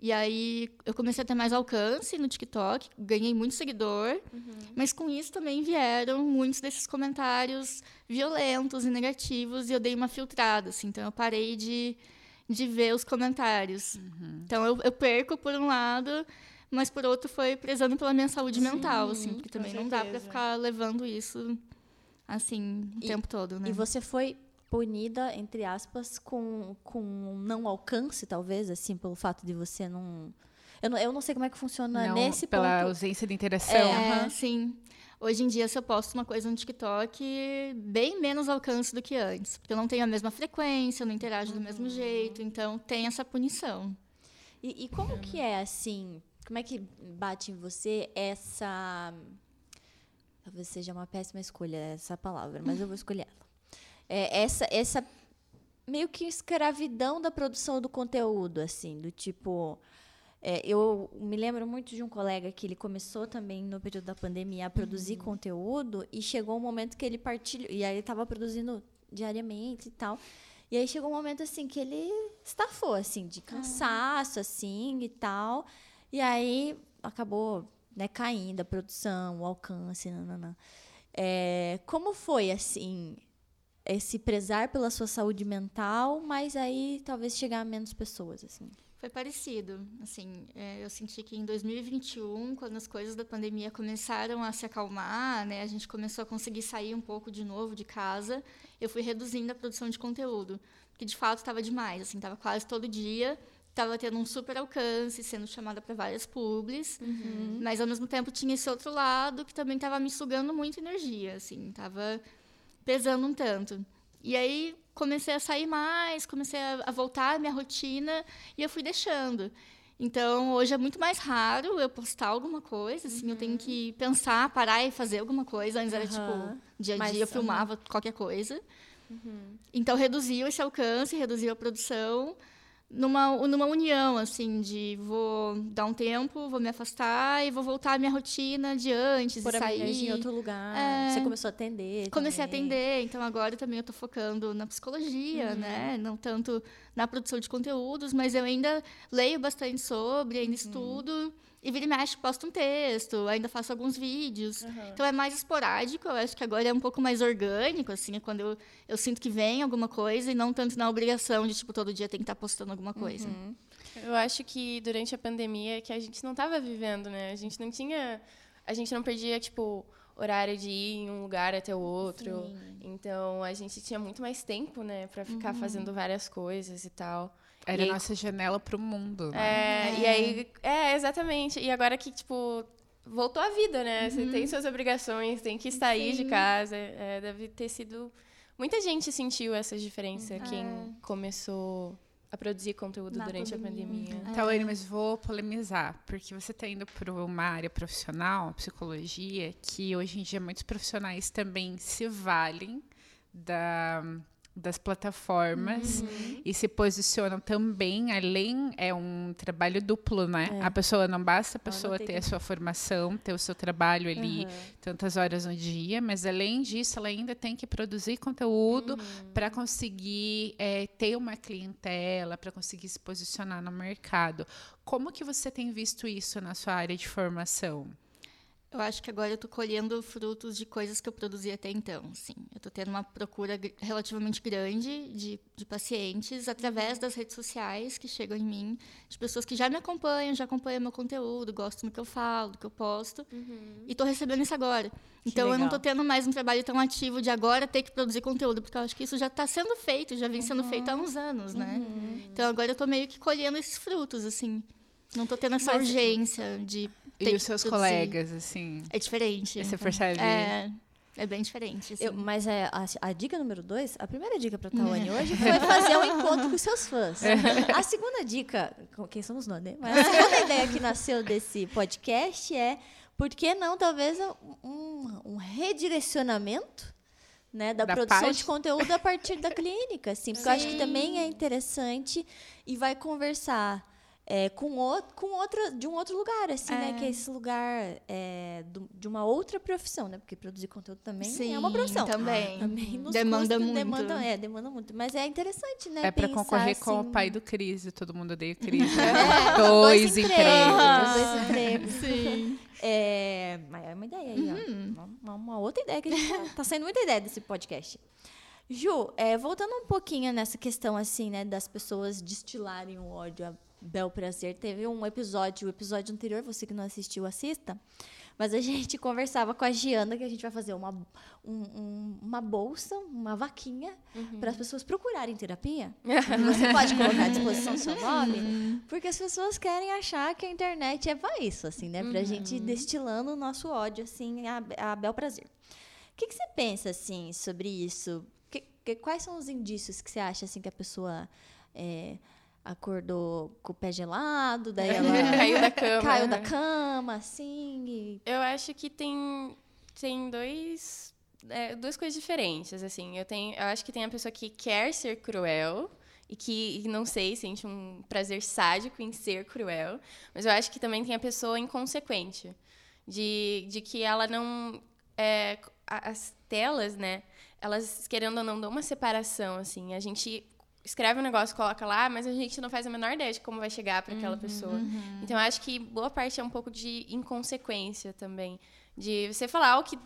E aí eu comecei a ter mais alcance no TikTok, ganhei muito seguidor, uhum. mas com isso também vieram muitos desses comentários violentos e negativos e eu dei uma filtrada, assim, então eu parei de, de ver os comentários. Uhum. Então eu, eu, perco por um lado, mas por outro foi prezando pela minha saúde Sim, mental, assim, porque também não dá para ficar levando isso assim o e, tempo todo, né? E você foi punida, entre aspas, com, com não alcance, talvez, assim, pelo fato de você não. Eu não, eu não sei como é que funciona não, nesse pela ponto. Pela ausência de interação. É, uhum. sim. Hoje em dia, se eu posto uma coisa no TikTok, bem menos alcance do que antes. Porque eu não tenho a mesma frequência, eu não interajo do mesmo jeito. Então, tem essa punição. E, e como que é, assim... Como é que bate em você essa... Talvez seja uma péssima escolha essa palavra, mas eu vou escolher ela é, essa, essa meio que escravidão da produção do conteúdo, assim, do tipo. É, eu me lembro muito de um colega que ele começou também no período da pandemia a produzir uhum. conteúdo e chegou um momento que ele partilhou. E aí ele estava produzindo diariamente e tal. E aí chegou um momento assim que ele estafou, assim, de cansaço, assim, e tal. E aí acabou né, caindo a produção, o alcance, nananã. É, como foi, assim, esse prezar pela sua saúde mental, mas aí talvez chegar a menos pessoas, assim. Foi parecido, assim, é, eu senti que em 2021, quando as coisas da pandemia começaram a se acalmar, né, a gente começou a conseguir sair um pouco de novo de casa, eu fui reduzindo a produção de conteúdo, que de fato estava demais, assim, estava quase todo dia estava tendo um super alcance, sendo chamada para várias publis, uhum. mas ao mesmo tempo tinha esse outro lado que também estava me sugando muita energia, assim, estava pesando um tanto. E aí comecei a sair mais, comecei a, a voltar à minha rotina e eu fui deixando. Então, hoje é muito mais raro eu postar alguma coisa, assim, uhum. eu tenho uhum. que pensar, parar e fazer alguma coisa. Antes uhum. era tipo, dia a dia eu filmava uhum. qualquer coisa. Uhum. Então, reduziu esse alcance, reduziu a produção numa, numa união, assim, de vou dar um tempo, vou me afastar e vou voltar à minha rotina de antes, Por e sair. em outro lugar. É, Você começou a atender. Comecei também. a atender, então agora também eu estou focando na psicologia, uhum. né? Não tanto na produção de conteúdos, mas eu ainda leio bastante sobre, ainda uhum. estudo. E vira e mexe, posto um texto, ainda faço alguns vídeos. Uhum. Então é mais esporádico, eu acho que agora é um pouco mais orgânico, assim, é quando eu, eu sinto que vem alguma coisa e não tanto na obrigação de, tipo, todo dia tem que estar tá postando alguma coisa. Uhum. Eu acho que durante a pandemia que a gente não estava vivendo, né? A gente não tinha. A gente não perdia, tipo, horário de ir em um lugar até o outro. Sim. Então a gente tinha muito mais tempo, né, para ficar uhum. fazendo várias coisas e tal. Era a nossa janela para o mundo. Né? É, é, e aí. É, exatamente. E agora que, tipo, voltou a vida, né? Uhum. Você tem suas obrigações, tem que sair Sim. de casa. É, deve ter sido. Muita gente sentiu essa diferença, é. quem começou a produzir conteúdo Na durante pandemia. a pandemia. É. Então, mas vou polemizar, porque você está indo para uma área profissional, psicologia, que hoje em dia muitos profissionais também se valem da das plataformas uhum. e se posicionam também além é um trabalho duplo né é. a pessoa não basta a pessoa ter a sua formação ter o seu trabalho ali uhum. tantas horas no dia mas além disso ela ainda tem que produzir conteúdo uhum. para conseguir é, ter uma clientela para conseguir se posicionar no mercado como que você tem visto isso na sua área de formação eu acho que agora eu estou colhendo frutos de coisas que eu produzi até então. Sim, eu estou tendo uma procura relativamente grande de, de pacientes através das redes sociais que chegam em mim, de pessoas que já me acompanham, já acompanham meu conteúdo, gostam do que eu falo, do que eu posto, uhum. e estou recebendo isso agora. Então eu não estou tendo mais um trabalho tão ativo de agora ter que produzir conteúdo, porque eu acho que isso já está sendo feito, já vem sendo uhum. feito há uns anos, né? Uhum. Então agora eu estou meio que colhendo esses frutos, assim. Não estou tendo essa Mas, urgência de e os seus colegas, assim? É diferente. Você percebe? É, é bem diferente. Assim. Eu, mas é, a, a, dica número dois, a primeira dica para Tawane hoje foi fazer um encontro com seus fãs. A segunda dica, quem somos nós, né? Mas a segunda ideia que nasceu desse podcast é por que não, talvez, um, um redirecionamento né, da, da produção página. de conteúdo a partir da clínica, assim, porque Sim. eu acho que também é interessante e vai conversar é, com, outro, com outra, de um outro lugar, assim, é. né? Que é esse lugar é, do, de uma outra profissão, né? Porque produzir conteúdo também Sim, é uma profissão. também. também demanda custa, muito. Demanda, é, demanda muito. Mas é interessante, né? É para concorrer assim... com o pai do Cris. Todo mundo odeia o Cris. Né? dois, dois empregos. Dois empregos. Sim. É, mas é uma ideia aí, uhum. ó. Uma, uma, outra ideia que a gente tá, tá saindo muita ideia desse podcast. Ju, é, voltando um pouquinho nessa questão, assim, né, das pessoas destilarem o ódio bel prazer. Teve um episódio, o episódio anterior, você que não assistiu, assista. Mas a gente conversava com a Giana que a gente vai fazer uma, um, um, uma bolsa, uma vaquinha, uhum. para as pessoas procurarem terapia. Você pode colocar à disposição seu nome, porque as pessoas querem achar que a internet é para isso, assim, né? Para a uhum. gente destilando o nosso ódio, assim, a, a bel prazer. O que, que você pensa, assim, sobre isso? Que, que, quais são os indícios que você acha, assim, que a pessoa... É, acordou com o pé gelado, daí ela caiu da cama. Caiu da cama, assim. E... Eu acho que tem, tem dois, é, duas coisas diferentes, assim. Eu, tenho, eu acho que tem a pessoa que quer ser cruel e que, não sei, sente um prazer sádico em ser cruel. Mas eu acho que também tem a pessoa inconsequente, de, de que ela não... É, as telas, né? Elas, querendo ou não, dão uma separação, assim. A gente escreve um negócio, coloca lá, mas a gente não faz a menor ideia de como vai chegar para aquela uhum, pessoa. Uhum. Então, acho que boa parte é um pouco de inconsequência também. De você falar o que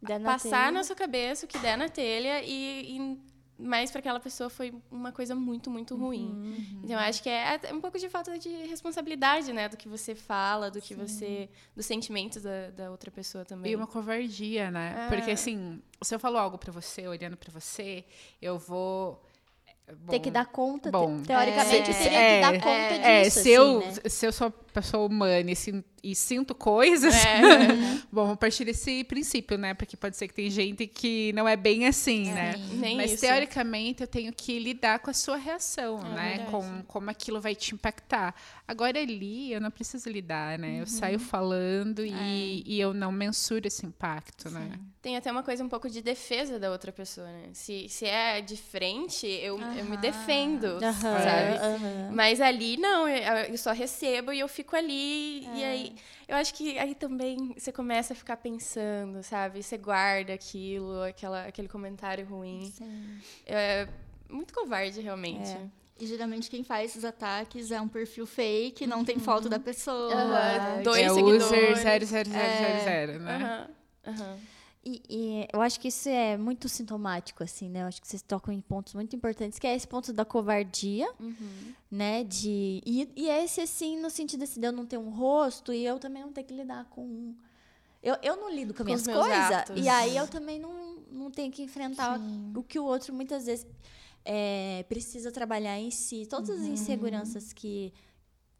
na passar telha. na sua cabeça, o que der na telha e, e mas para aquela pessoa foi uma coisa muito, muito ruim. Uhum, então, acho que é, é, um pouco de falta de responsabilidade, né? Do que você fala, do que Sim. você... Dos sentimentos da, da, outra pessoa também. E uma covardia, né? É. Porque, assim, se eu falo algo para você, olhando para você, eu vou Bom, ter que dar conta, bom, teoricamente, é, teria é, que dar conta é, disso. É, se, assim, eu, né? se eu sou pessoa humana e, e sinto coisas, é. bom, a partir desse princípio, né? Porque pode ser que tem gente que não é bem assim, é, né? Nem Mas isso. teoricamente eu tenho que lidar com a sua reação, É né? verdade. Com como aquilo vai te impactar. Agora ali eu não preciso lidar, né? Eu saio falando e, e eu não mensuro esse impacto, né? Tem até uma coisa um pouco de defesa da outra pessoa, né? Se, se é de frente, eu, eu me defendo, sabe? Mas ali, não, eu, eu só recebo e eu fico ali. E aí, eu acho que aí também você começa a ficar pensando, sabe? Você guarda aquilo, aquela, aquele comentário ruim. É muito covarde, realmente. É. E geralmente quem faz esses ataques é um perfil fake, não tem foto da pessoa. Aham, Dois é seguidores. user 00000, né? Aham, aham. E, e eu acho que isso é muito sintomático, assim, né? Eu acho que vocês tocam em pontos muito importantes, que é esse ponto da covardia, né? De, e, e é esse, assim, no sentido assim, de eu não ter um rosto e eu também não ter que lidar com um... Eu, eu não lido com, Com minhas coisas, e aí eu também não, não tenho que enfrentar o que o outro muitas vezes é, precisa trabalhar em si. Todas as inseguranças que,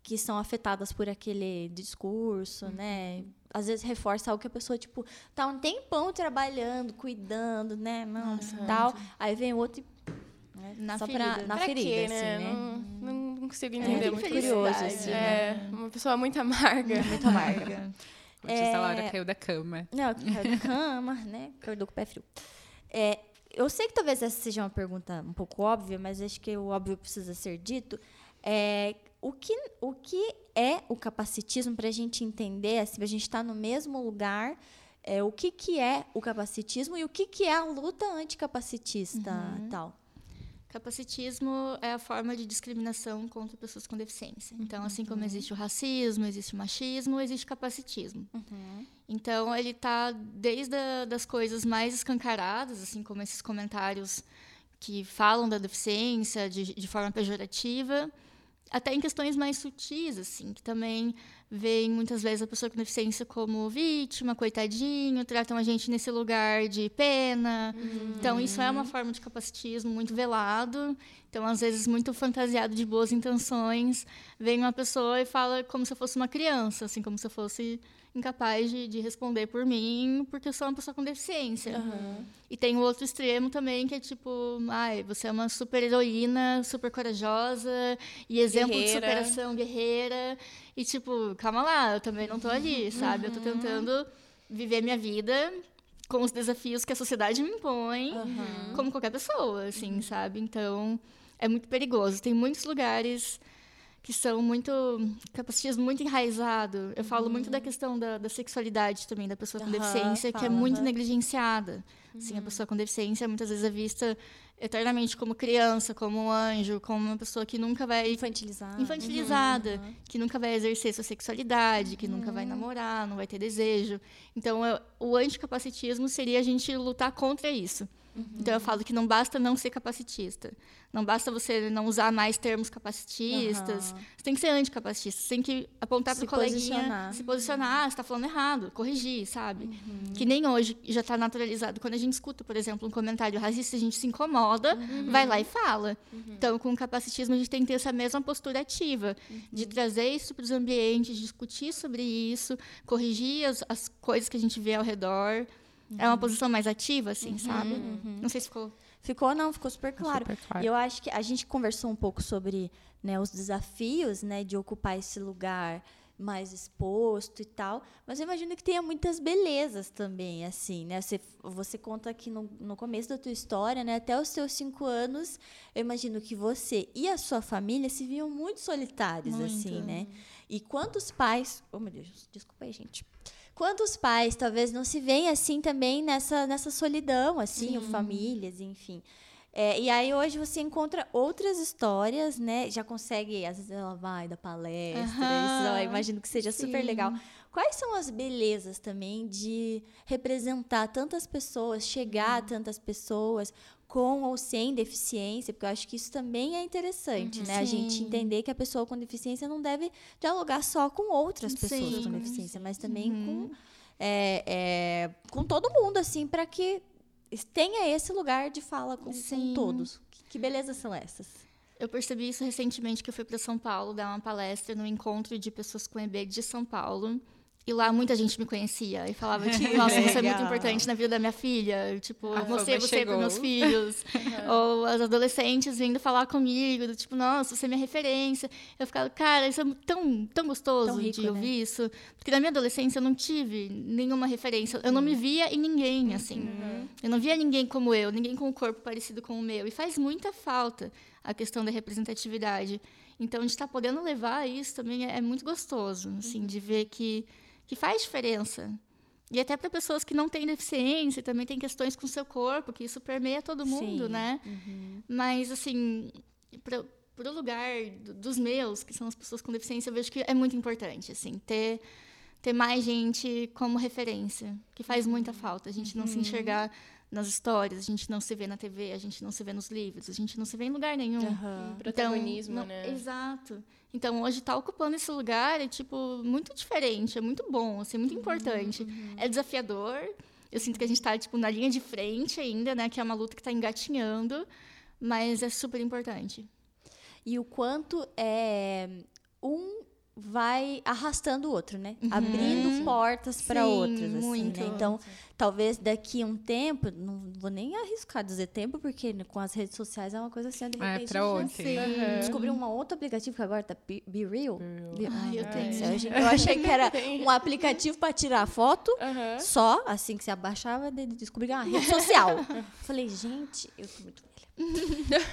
que são afetadas por aquele discurso, né? Às vezes reforça algo que a pessoa, tipo, tá um tempão trabalhando, cuidando, né? Nossa, tal. Aí vem o outro e. né, Na só ferida. Pra, na Pra ferida, quê, assim, né? né? Não, não consigo É entender muito muito curioso, felicidade, assim, É, né? uma pessoa muito amarga. Muito amarga. Diz É. a Laura, caiu da cama. Não, caiu da cama, né? Acordou com o pé frio. É, eu sei que talvez essa seja uma pergunta um pouco óbvia, mas acho que o óbvio precisa ser dito. É, o, que, o que é o capacitismo para a gente entender, assim, a gente está no mesmo lugar, é, o que, que é o capacitismo e o que, que é a luta anticapacitista tal? Capacitismo é a forma de discriminação contra pessoas com deficiência. Então, assim como existe o racismo, existe o machismo, existe o capacitismo. Então, ele está desde a, das coisas mais escancaradas, assim como esses comentários que falam da deficiência de, de forma pejorativa, até em questões mais sutis, assim, que também veem muitas vezes a pessoa com deficiência como vítima, coitadinho, tratam a gente nesse lugar de pena. Então, isso é uma forma de capacitismo muito velado. Então, às vezes, muito fantasiado de boas intenções. Vem uma pessoa e fala como se eu fosse uma criança, assim, como se eu fosse incapaz de, de responder por mim, porque eu sou uma pessoa com deficiência. E tem o outro extremo também, que é tipo, ai, você é uma super heroína, super corajosa, e exemplo de Guerreira. superação, guerreira. E tipo, calma lá, eu também não tô ali, sabe? Eu tô tentando viver minha vida com os desafios que a sociedade me impõe, como qualquer pessoa, assim, sabe? Então, é muito perigoso. Tem muitos lugares que são muito capacitismo muito enraizado. Eu falo muito da questão da, da sexualidade também da pessoa com Aham, deficiência, que é fala, muito negligenciada. Assim, a pessoa com deficiência muitas vezes é vista eternamente como criança, como um anjo, como uma pessoa que nunca vai Infantilizado. infantilizada, que nunca vai exercer sua sexualidade, que nunca vai namorar, não vai ter desejo. Então, o anticapacitismo seria a gente lutar contra isso. Então, eu falo que não basta não ser capacitista. Não basta você não usar mais termos capacitistas. Você tem que ser anticapacitista. Você tem que apontar para o coleguinha, posicionar. se posicionar. Ah, você está falando errado. Corrigir, sabe? Que nem hoje já está naturalizado. Quando a gente escuta, por exemplo, um comentário racista, a gente se incomoda, vai lá e fala. Então, com o capacitismo, a gente tem que ter essa mesma postura ativa, de trazer isso para os ambientes, discutir sobre isso, corrigir as, as coisas que a gente vê ao redor. É uma posição mais ativa, assim, sabe? Não sei se ficou. Ficou, não, ficou super claro. super claro. E eu acho que a gente conversou um pouco sobre né, os desafios né, de ocupar esse lugar mais exposto e tal, mas eu imagino que tenha muitas belezas também, assim, né? Você, você conta aqui no, no começo da tua história, né? Até os seus cinco anos, eu imagino que você e a sua família se viam muito solitários, Muito. assim, né? E quantos pais... Oh, meu Deus, desculpa aí, gente. Quantos pais talvez não se veem assim também nessa, nessa solidão, assim, ou famílias, enfim. É, e aí hoje você encontra outras histórias, né? Já consegue, às vezes ela vai da palestra, isso eu Aham, imagino que seja super sim. legal. Quais são as belezas também de representar tantas pessoas, chegar a tantas pessoas com ou sem deficiência? Porque eu acho que isso também é interessante, né? A gente Sim. entender que a pessoa com deficiência não deve dialogar só com outras pessoas com Sim. deficiência, mas também com, é, é, com todo mundo, assim, para que tenha esse lugar de fala com, com todos. Que, que belezas são essas? Eu percebi isso recentemente que eu fui para São Paulo dar uma palestra no encontro de pessoas com EB de São Paulo. E lá muita gente me conhecia e falava, tipo, nossa, você é muito importante na vida da minha filha. Tipo, eu mostrei você para meus filhos. Ou as adolescentes vindo falar comigo, tipo, nossa, você é minha referência. Eu ficava, cara, isso é tão, tão gostoso tão rico, de né? ouvir isso. Porque na minha adolescência eu não tive nenhuma referência. Eu não me via em ninguém, assim. Uhum. Eu não via ninguém como eu, ninguém com um corpo parecido com o meu. E faz muita falta a questão da representatividade. Então, de estar podendo levar isso também é, é muito gostoso, assim, uhum. de ver que, que faz diferença. E até para pessoas que não têm deficiência, também tem questões com o seu corpo, que isso permeia todo mundo, Sim. né? Uhum. Mas, assim, para o lugar dos meus, que são as pessoas com deficiência, eu vejo que é muito importante, assim, ter, ter mais gente como referência, que faz muita falta. A gente não se uhum. enxergar nas histórias, a gente não se vê na TV, a gente não se vê nos livros, a gente não se vê em lugar nenhum. Uhum. Protagonismo, então, não, né? Exato. Então, hoje estar tá ocupando esse lugar é, tipo, muito diferente, é muito bom, assim, muito uhum, importante. Uhum. É desafiador. Eu sinto que a gente está, tipo, na linha de frente ainda, né? Que é uma luta que está engatinhando, mas é super importante. E o quanto é um vai arrastando o outro, né? Uhum. Abrindo portas para outros, assim, muito. Né? Então, talvez daqui a um tempo, não vou nem arriscar dizer tempo, porque com as redes sociais é uma coisa assim, de repente, é, pra ontem. Uhum. Descobri um outro aplicativo que agora tá Be, Be Real. Be Real. Ah, eu tenho. Eu achei que era um aplicativo para tirar foto, uhum. só, assim que você abaixava, descobri que era uma rede social. Falei, gente, eu tô muito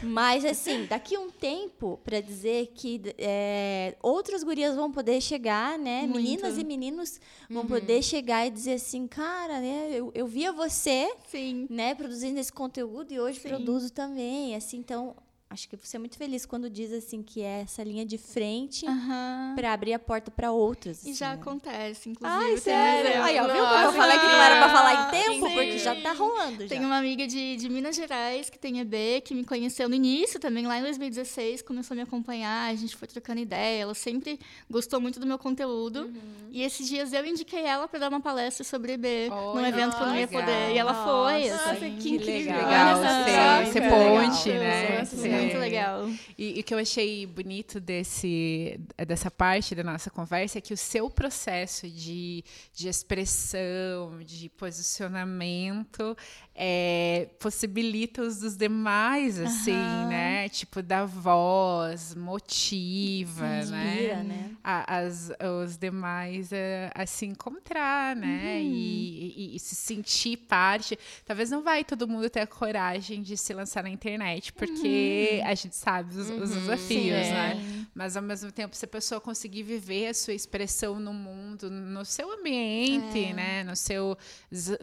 Mas, assim, daqui a um tempo, para dizer que é, outras gurias vão poder chegar, né? Muito. Meninas e meninos vão uhum. poder chegar e dizer assim, cara, né? Eu, eu via você, Sim. né? Produzindo esse conteúdo e hoje Sim. produzo também. Assim, então, acho que você é muito feliz quando diz assim que é essa linha de frente uhum. para abrir a porta para outras. Assim, e já né? acontece, inclusive. Ai, sério? Aí, ó, viu como eu falei que não era para falar em tempo? Sim. Porque já tá rolando. Já. Tem uma amiga de, de Minas Gerais que tem EB, que me conheceu no início também, lá em 2016, começou a me acompanhar, a gente foi trocando ideia, ela sempre gostou muito do meu conteúdo. Uhum. E esses dias eu indiquei ela para dar uma palestra sobre EB, oh, num evento que eu não ia legal. poder. E ela foi. Nossa, assim, que incrível. Legal, legal. Ser ponte, né? Sim muito legal. E, o que eu achei bonito desse, dessa parte da nossa conversa é que o seu processo de, de expressão, de posicionamento, é, possibilita os dos demais, assim, uhum. né? Tipo, da voz, motiva, Inspira, né? né? A, as, os demais a, a se encontrar, né? Uhum. E, e, e, se sentir parte. Talvez não vai todo mundo ter a coragem de se lançar na internet, porque uhum. A gente sabe os, os uhum. desafios, Sim, né? É. Mas ao mesmo tempo, se a pessoa conseguir viver a sua expressão no mundo, no seu ambiente, é. né? No seu,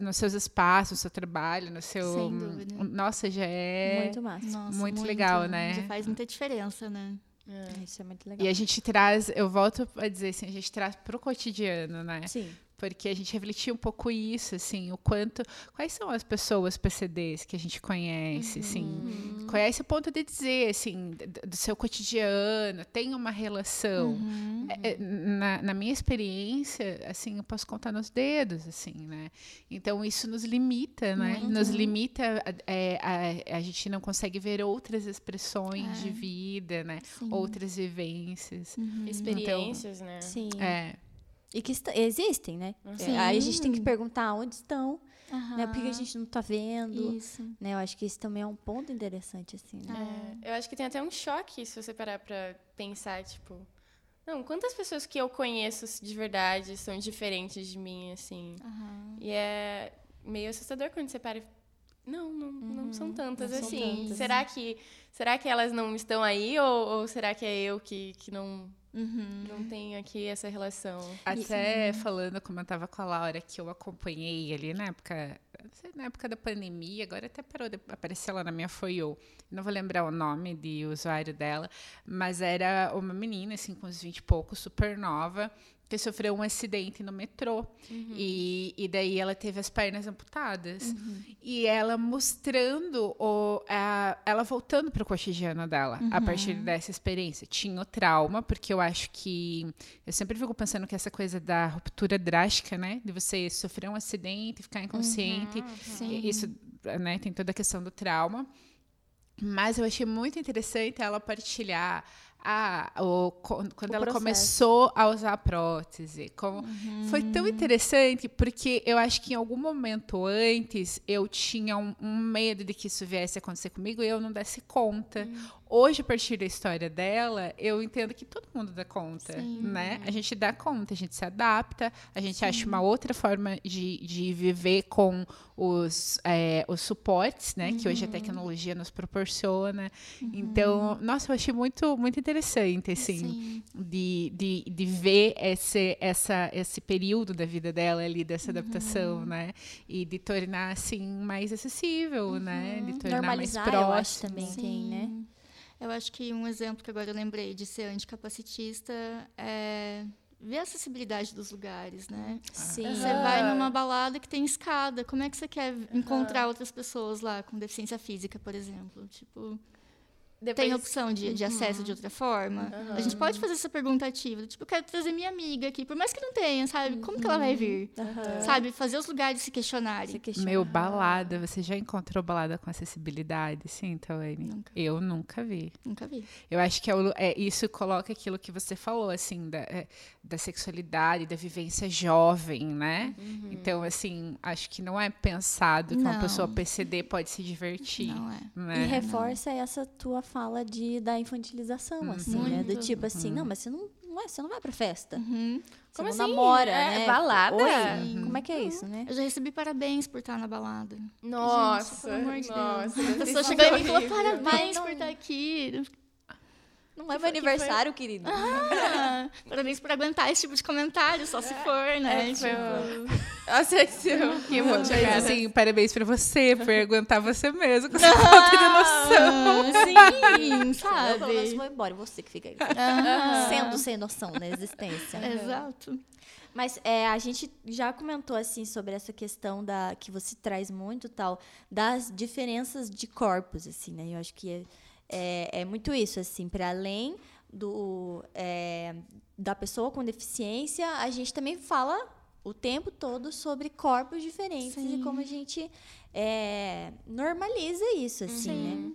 nos seus espaços, no seu trabalho, no seu. Sem dúvida. Nossa, já é. Muito massa. Nossa, muito, muito, legal, né? Já faz muita diferença, né? É. Isso é muito legal. E a gente traz, eu volto a dizer assim, a gente traz para o cotidiano, né? Sim porque a gente refletiu um pouco isso, assim, o quanto, quais são as pessoas PCDs que a gente conhece, assim, uhum. assim, conhece o ponto de dizer, assim, do seu cotidiano, tem uma relação. Uhum. É, é, na, na, minha experiência, assim, eu posso contar nos dedos, assim, né? Então isso nos limita, né? Uhum. Nos limita, é, a, a, gente não consegue ver outras expressões de é. vida, né? Sim. Outras vivências, uhum. experiências, então, né? Sim. É. E que existem, né? Sim. Aí a gente tem que perguntar onde estão, uhum. né? Por que a gente não está vendo? Isso. Né? Eu acho que isso também é um ponto interessante, assim. Né? É, eu acho que tem até um choque se você parar para pensar, tipo... Não, quantas pessoas que eu conheço de verdade são diferentes de mim, assim? Uhum. E é meio assustador quando você para não, não, uhum. não são tantas não assim. São tantas. Será que será que elas não estão aí ou, ou será que é eu que, que não Uhum. Não tem aqui essa relação. Até falando, como eu estava com a Laura, que eu acompanhei ali na época, na época da pandemia, agora até parou de aparecer lá na minha For You. Não vou lembrar o nome de usuário dela, mas era uma menina, assim, com uns 20 e poucos, super nova, que sofreu um acidente no metrô. Uhum. E, e daí ela teve as pernas amputadas. Uhum. E ela mostrando, o, a, ela voltando para o cotidiano dela, uhum. a partir dessa experiência. Tinha o trauma, porque eu acho que. Eu sempre fico pensando que essa coisa da ruptura drástica, né? De você sofrer um acidente, ficar inconsciente. Uhum. Isso né, tem toda a questão do trauma. Mas eu achei muito interessante ela partilhar a, o, quando o ela processo. começou a usar a prótese. Como, uhum. Foi tão interessante, porque eu acho que em algum momento antes eu tinha um, um medo de que isso viesse a acontecer comigo e eu não desse conta. Uhum. Hoje, a partir da história dela, eu entendo que todo mundo dá conta, Sim. né? A gente dá conta, a gente se adapta, a gente Sim. acha uma outra forma de, de viver com os, é, os suportes, né? Uhum. Que hoje a uhum. tecnologia nos proporciona. Uhum. Então, nossa, eu achei muito, muito interessante, assim, de, de, de ver esse, essa, esse período da vida dela ali, dessa adaptação, uhum. né? E de tornar, assim, mais acessível, né? De tornar Normalizar, mais próximo. Eu acho também Sim. tem, né? Eu acho que um exemplo que agora eu lembrei de ser anticapacitista é ver a acessibilidade dos lugares, né? Sim. Você vai numa balada que tem escada, como é que você quer encontrar outras pessoas lá com deficiência física, por exemplo? Tipo, depois... Tem opção de, de acesso uhum. de outra forma? Uhum. A gente pode fazer essa pergunta ativa. Tipo, eu quero trazer minha amiga aqui, por mais que não tenha, sabe? Como que ela vai vir? Uhum. Sabe? Fazer os lugares se questionarem. Se questionar. Meu, balada. Você já encontrou balada com acessibilidade? Sim, Tawane? Nunca. Eu nunca vi. Nunca vi. Eu acho que é, o, é isso coloca aquilo que você falou, assim, da, é, da sexualidade, da vivência jovem, né? Uhum. Então, assim, acho que não é pensado que não. uma pessoa PCD pode se divertir. Não é. Né? E reforça não. essa tua fala de, da infantilização, uhum. assim, Muito. né? Do tipo assim, uhum. não, mas você não, não, é, você não vai pra festa. Uhum. Você Como não assim? namora, é, né? Balada? Oi? Como é que é isso, né? Eu já recebi parabéns por estar na balada. Nossa, Gente, pelo amor de nossa. Deus. A pessoa chegou e falou, parabéns por estar aqui. Não é meu aniversário, foi... querido. Ah, parabéns por aguentar esse tipo de comentário, só se é, for, né? É, tipo... Nossa, que emocionada. Assim, parabéns pra você por aguentar você mesmo, com essa falta de noção. Sim, sabe? Eu, pelo menos vou embora, você que fica aí. Ah. Sendo sem noção na existência. Exato. Mas é, a gente já comentou assim sobre essa questão da que você traz muito tal das diferenças de corpos assim, né? Eu acho que é, é, é muito isso, assim, para além do, é, da pessoa com deficiência, a gente também fala o tempo todo sobre corpos diferentes Sim. e como a gente é, normaliza isso, assim, Sim. né?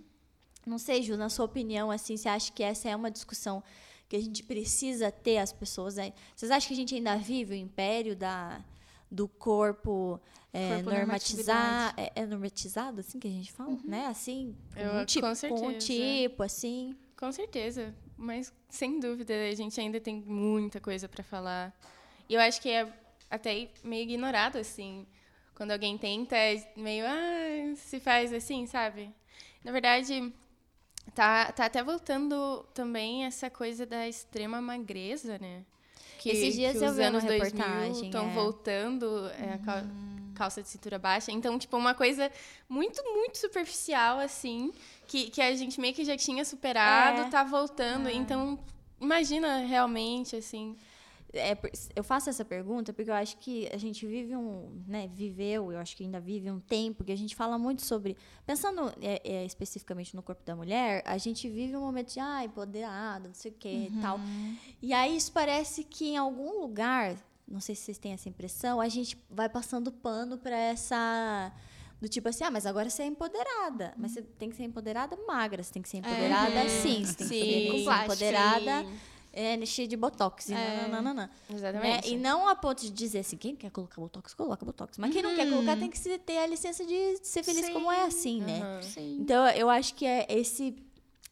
Não sei, Ju, na sua opinião, assim, você acha que essa é uma discussão que a gente precisa ter as pessoas? Né? Vocês acham que a gente ainda vive o império da, do corpo, é, normatizar, é, é, normatizado, assim que a gente fala, uhum. né? Assim, Eu, um tipo, com, certeza. um tipo, assim. Com certeza, mas sem dúvida a gente ainda tem muita coisa para falar. E eu acho que é até meio ignorado, assim, quando alguém tenta, é meio, ah, se faz assim, sabe? Na verdade, tá, tá até voltando também essa coisa da extrema magreza, né? Que, Esses dias que eu vi uma reportagem. Estão é. voltando é, uhum. Calça de cintura baixa. Então, tipo, uma coisa muito, muito superficial, assim, que, que a gente meio que já tinha superado, é. tá voltando. É. Então, imagina realmente, assim é, eu faço essa pergunta porque eu acho que a gente vive um, né, viveu, eu acho que ainda vive um tempo que a gente fala muito sobre, pensando é, é, especificamente no corpo da mulher, a gente vive um momento de, ah, empoderada, não sei o que uhum. e tal. E aí isso parece que em algum lugar, não sei se vocês têm essa impressão, a gente vai passando pano para essa do tipo assim, ah, mas agora você é empoderada. Mas você tem que ser empoderada magra, você tem que ser empoderada é. sim, você tem que ser empoderada sim é, cheio de botox. É. nananana, Exatamente. Né? E não a ponto de dizer assim, quem quer colocar botox, coloca botox. Mas quem não quer colocar tem que ter a licença de ser feliz Sim. como é assim, né? Uhum. Então, eu acho que é esse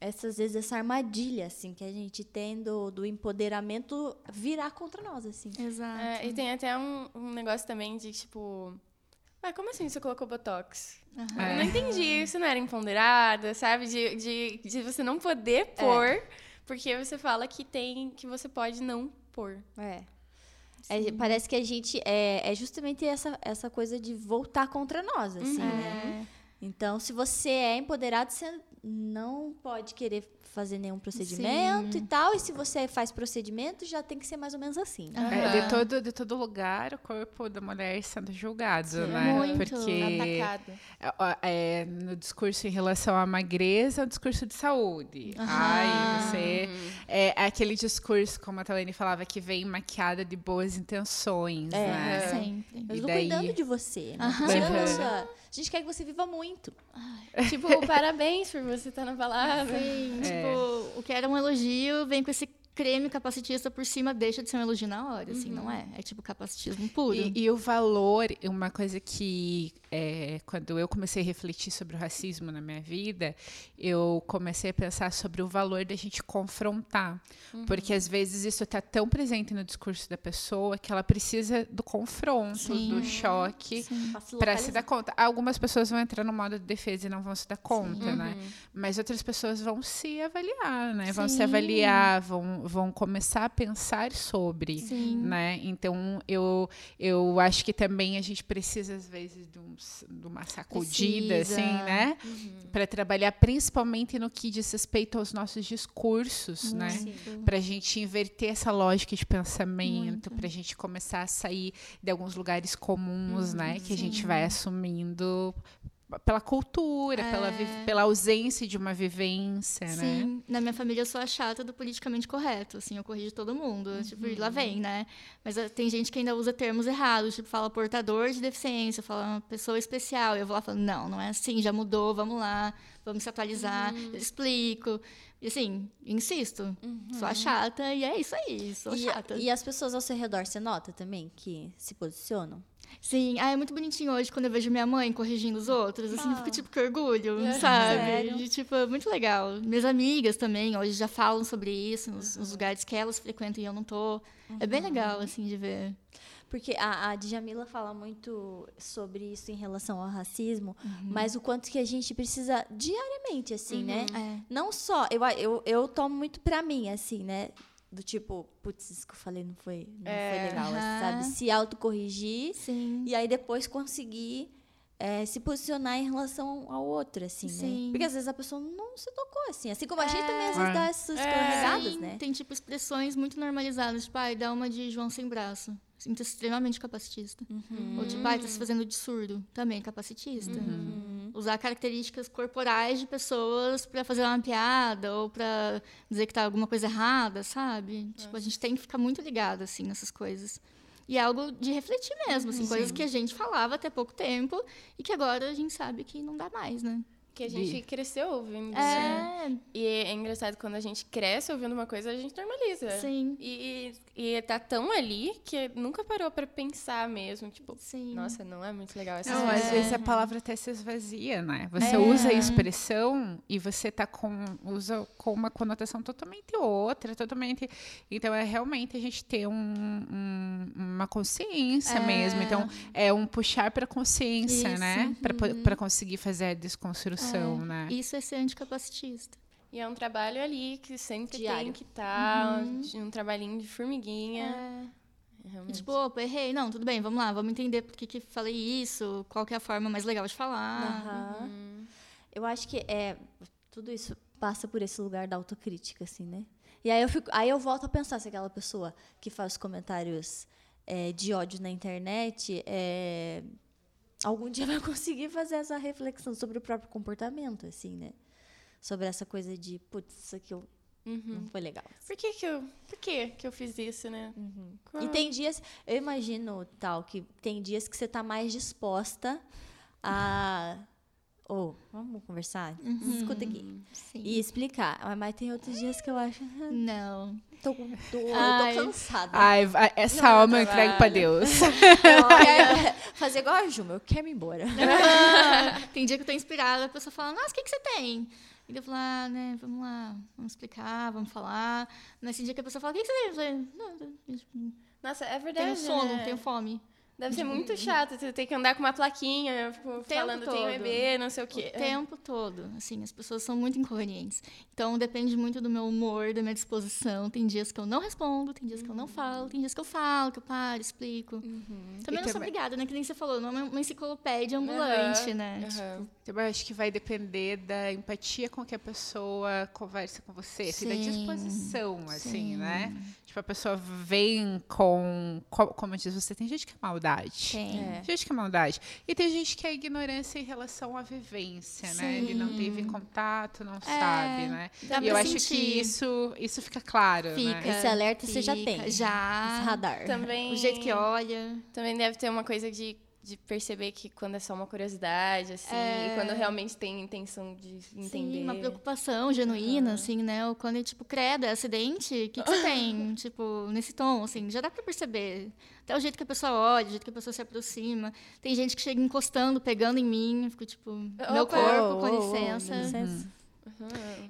essas vezes essa armadilha assim que a gente tem do, do empoderamento virar contra nós assim exato é, e tem até um, um negócio também de tipo ah, como assim você colocou Botox? Uhum. Eu não entendi. Isso não era empoderada, sabe? De, de, de você não poder pôr é. Porque você fala que tem que você pode não pôr. É. é parece que a gente é, é justamente essa, essa coisa de voltar contra nós, assim, uhum. né? Então, se você é empoderado, você não pode querer fazer nenhum procedimento Sim. e tal. E se você faz procedimento, já tem que ser mais ou menos assim. Né? Uhum. É, de, todo, de todo lugar, o corpo da mulher sendo julgado, Sim, né? Muito Porque atacado. É, é, no discurso em relação à magreza, é o discurso de saúde. Uhum. Ai, você. É, é, aquele discurso, como a Talene falava, que vem maquiada de boas intenções, é, né? Sempre. E daí... cuidando de você. Né? Uhum. a gente quer que você viva muito. tipo, parabéns por você estar na palavra. Sim, é. tipo, o que era um elogio vem com esse creme capacitista por cima deixa de ser um elogio na hora, assim, uhum. não é? É tipo capacitismo puro. E, e o valor, uma coisa que é, quando eu comecei a refletir sobre o racismo na minha vida, eu comecei a pensar sobre o valor da gente confrontar. Uhum. Porque às vezes isso está tão presente no discurso da pessoa que ela precisa do confronto, Sim. do choque, para se dar conta. Algumas pessoas vão entrar no modo de defesa e não vão se dar conta, né? Uhum. Mas outras pessoas vão se avaliar, né? Vão se avaliar, vão vão começar a pensar sobre, Sim. né? Então eu eu acho que também a gente precisa às vezes de, um, de uma sacudida, precisa. assim, né? Uhum. Para trabalhar principalmente no que diz respeito aos nossos discursos, né? Para a gente inverter essa lógica de pensamento, para a gente começar a sair de alguns lugares comuns, uhum, né? Que a gente vai assumindo pela cultura, é. pela, pela ausência de uma vivência, Sim. né? Sim, na minha família eu sou a chata do politicamente correto, assim, eu corrijo todo mundo, uhum. tipo, lá vem, né? Mas uh, tem gente que ainda usa termos errados, tipo, fala portador de deficiência, fala uma pessoa especial, e eu vou lá falando, não, não é assim, já mudou, vamos lá, vamos se atualizar, uhum. eu explico. E assim, insisto, uhum. sou a chata e é isso aí, sou e, chata. E as pessoas ao seu redor, você nota também que se posicionam? Sim, ah, é muito bonitinho hoje quando eu vejo minha mãe corrigindo os outros, assim, ah. eu fico tipo com orgulho, é, sabe? Sério? E, tipo, é muito legal. Minhas amigas também hoje já falam sobre isso nos, uhum. nos lugares que elas frequentam e eu não tô. Uhum. É bem legal, assim, de ver. Porque a, a Djamila fala muito sobre isso em relação ao racismo, uhum. mas o quanto que a gente precisa diariamente, assim, né? uhum. né? É. Não só. Eu, eu, eu tomo muito pra mim, assim, né? Do tipo, putz, isso que eu falei não foi, não é, foi legal, uh -huh. sabe? Se autocorrigir Sim. e aí depois conseguir é, se posicionar em relação ao outro, assim, né? Sim. né? Porque às vezes a pessoa não se tocou, assim. Assim como a gente também às vezes dá essas é. né? Tem, tipo, expressões muito normalizadas. Tipo, ai, dá uma de João sem braço. Sinto extremamente capacitista. Uhum. Ou tipo, ai, tá se fazendo de surdo. Também capacitista. Uhum. Usar características corporais de pessoas para fazer uma piada ou para dizer que tá alguma coisa errada, sabe? Tipo, a gente tem que ficar muito ligado, assim, nessas coisas. E é algo de refletir mesmo, assim, coisas que a gente falava até pouco tempo e que agora a gente sabe que não dá mais, né? Que a gente cresceu ouvindo. É. E é engraçado quando a gente cresce ouvindo uma coisa, a gente normaliza. Sim. E, e tá tão ali que nunca parou para pensar mesmo. Tipo, Sim. nossa, não é muito legal essa Não, às vezes a palavra até se esvazia, né? Você é. usa a expressão e você tá com, usa com uma conotação totalmente outra, totalmente. Então é realmente a gente ter um, um, uma consciência é. mesmo. Então é um puxar para consciência, Isso. né? Para uhum. conseguir fazer a desconstrução, é. né? Isso é ser anticapacitista. E é um trabalho ali que sempre Diário. tem que estar, tá, uhum. um trabalhinho de formiguinha. É. Realmente. Tipo, opa, errei. Não, tudo bem, vamos lá, vamos entender por que, que falei isso, qual que é a forma mais legal de falar. Uhum. Eu acho que é, tudo isso passa por esse lugar da autocrítica, assim, né? E aí eu, fico, aí eu volto a pensar se aquela pessoa que faz comentários é, de ódio na internet é, algum dia vai conseguir fazer essa reflexão sobre o próprio comportamento, assim, né? sobre essa coisa de, putz, isso aqui eu, uhum. não foi legal. Por que que eu, por que que eu fiz isso, né? Uhum. E tem dias, eu imagino, tal, que tem dias que você está mais disposta a... Ou, oh, vamos conversar? Uhum. Escuta aqui. Sim. E explicar. Mas tem outros dias que eu acho... Não. Tô, tô, tô cansada. Ai, essa não, alma eu entrego pra Deus. fazer igual a Juma, eu quero ir embora. tem dia que eu tô inspirada, a pessoa fala, nossa, o que, que você tem? E eu falo, ah, né, vamos lá, vamos explicar, vamos falar. Nesse dia que a pessoa fala, o que, que você tem? Eu falei, não, Nossa, é verdade. Tenho sono, né? tenho fome. Deve ser muito chato você ter que andar com uma plaquinha tipo, falando todo. tem bebê, não sei o quê. O tempo todo. Assim, as pessoas são muito inconvenientes. Então depende muito do meu humor, da minha disposição. Tem dias que eu não respondo, tem dias que eu não falo, tem dias que eu falo, que eu paro, explico. Uhum. Também e não sou obrigada, né? Que nem você falou, não é uma enciclopédia ambulante, uhum. né? Uhum. Tipo, eu acho que vai depender da empatia com que a pessoa conversa com você, assim, da disposição, assim, Sim. né? Tipo, a pessoa vem com, como diz você, tem gente que é maldade. Tem. É. Gente que é maldade. E tem gente que é ignorância em relação à vivência, Sim. né? Ele não teve contato, não é. sabe, né? Dá e eu sentir. acho que isso, isso fica claro. Fica. Né? Esse alerta fica, você já tem. Já. Esse radar. Também, o jeito que olha. Também deve ter uma coisa de de perceber que quando é só uma curiosidade, assim, é... e quando realmente tem intenção de entender. Sim, uma preocupação genuína, uhum. assim, né? Ou quando é, tipo, credo, é acidente, o que, que você tem? tipo, nesse tom, assim, já dá pra perceber. Até o jeito que a pessoa olha, o jeito que a pessoa se aproxima. Tem gente que chega encostando, pegando em mim, eu fico, tipo, meu corpo, com licença. Oh, licença. Uhum.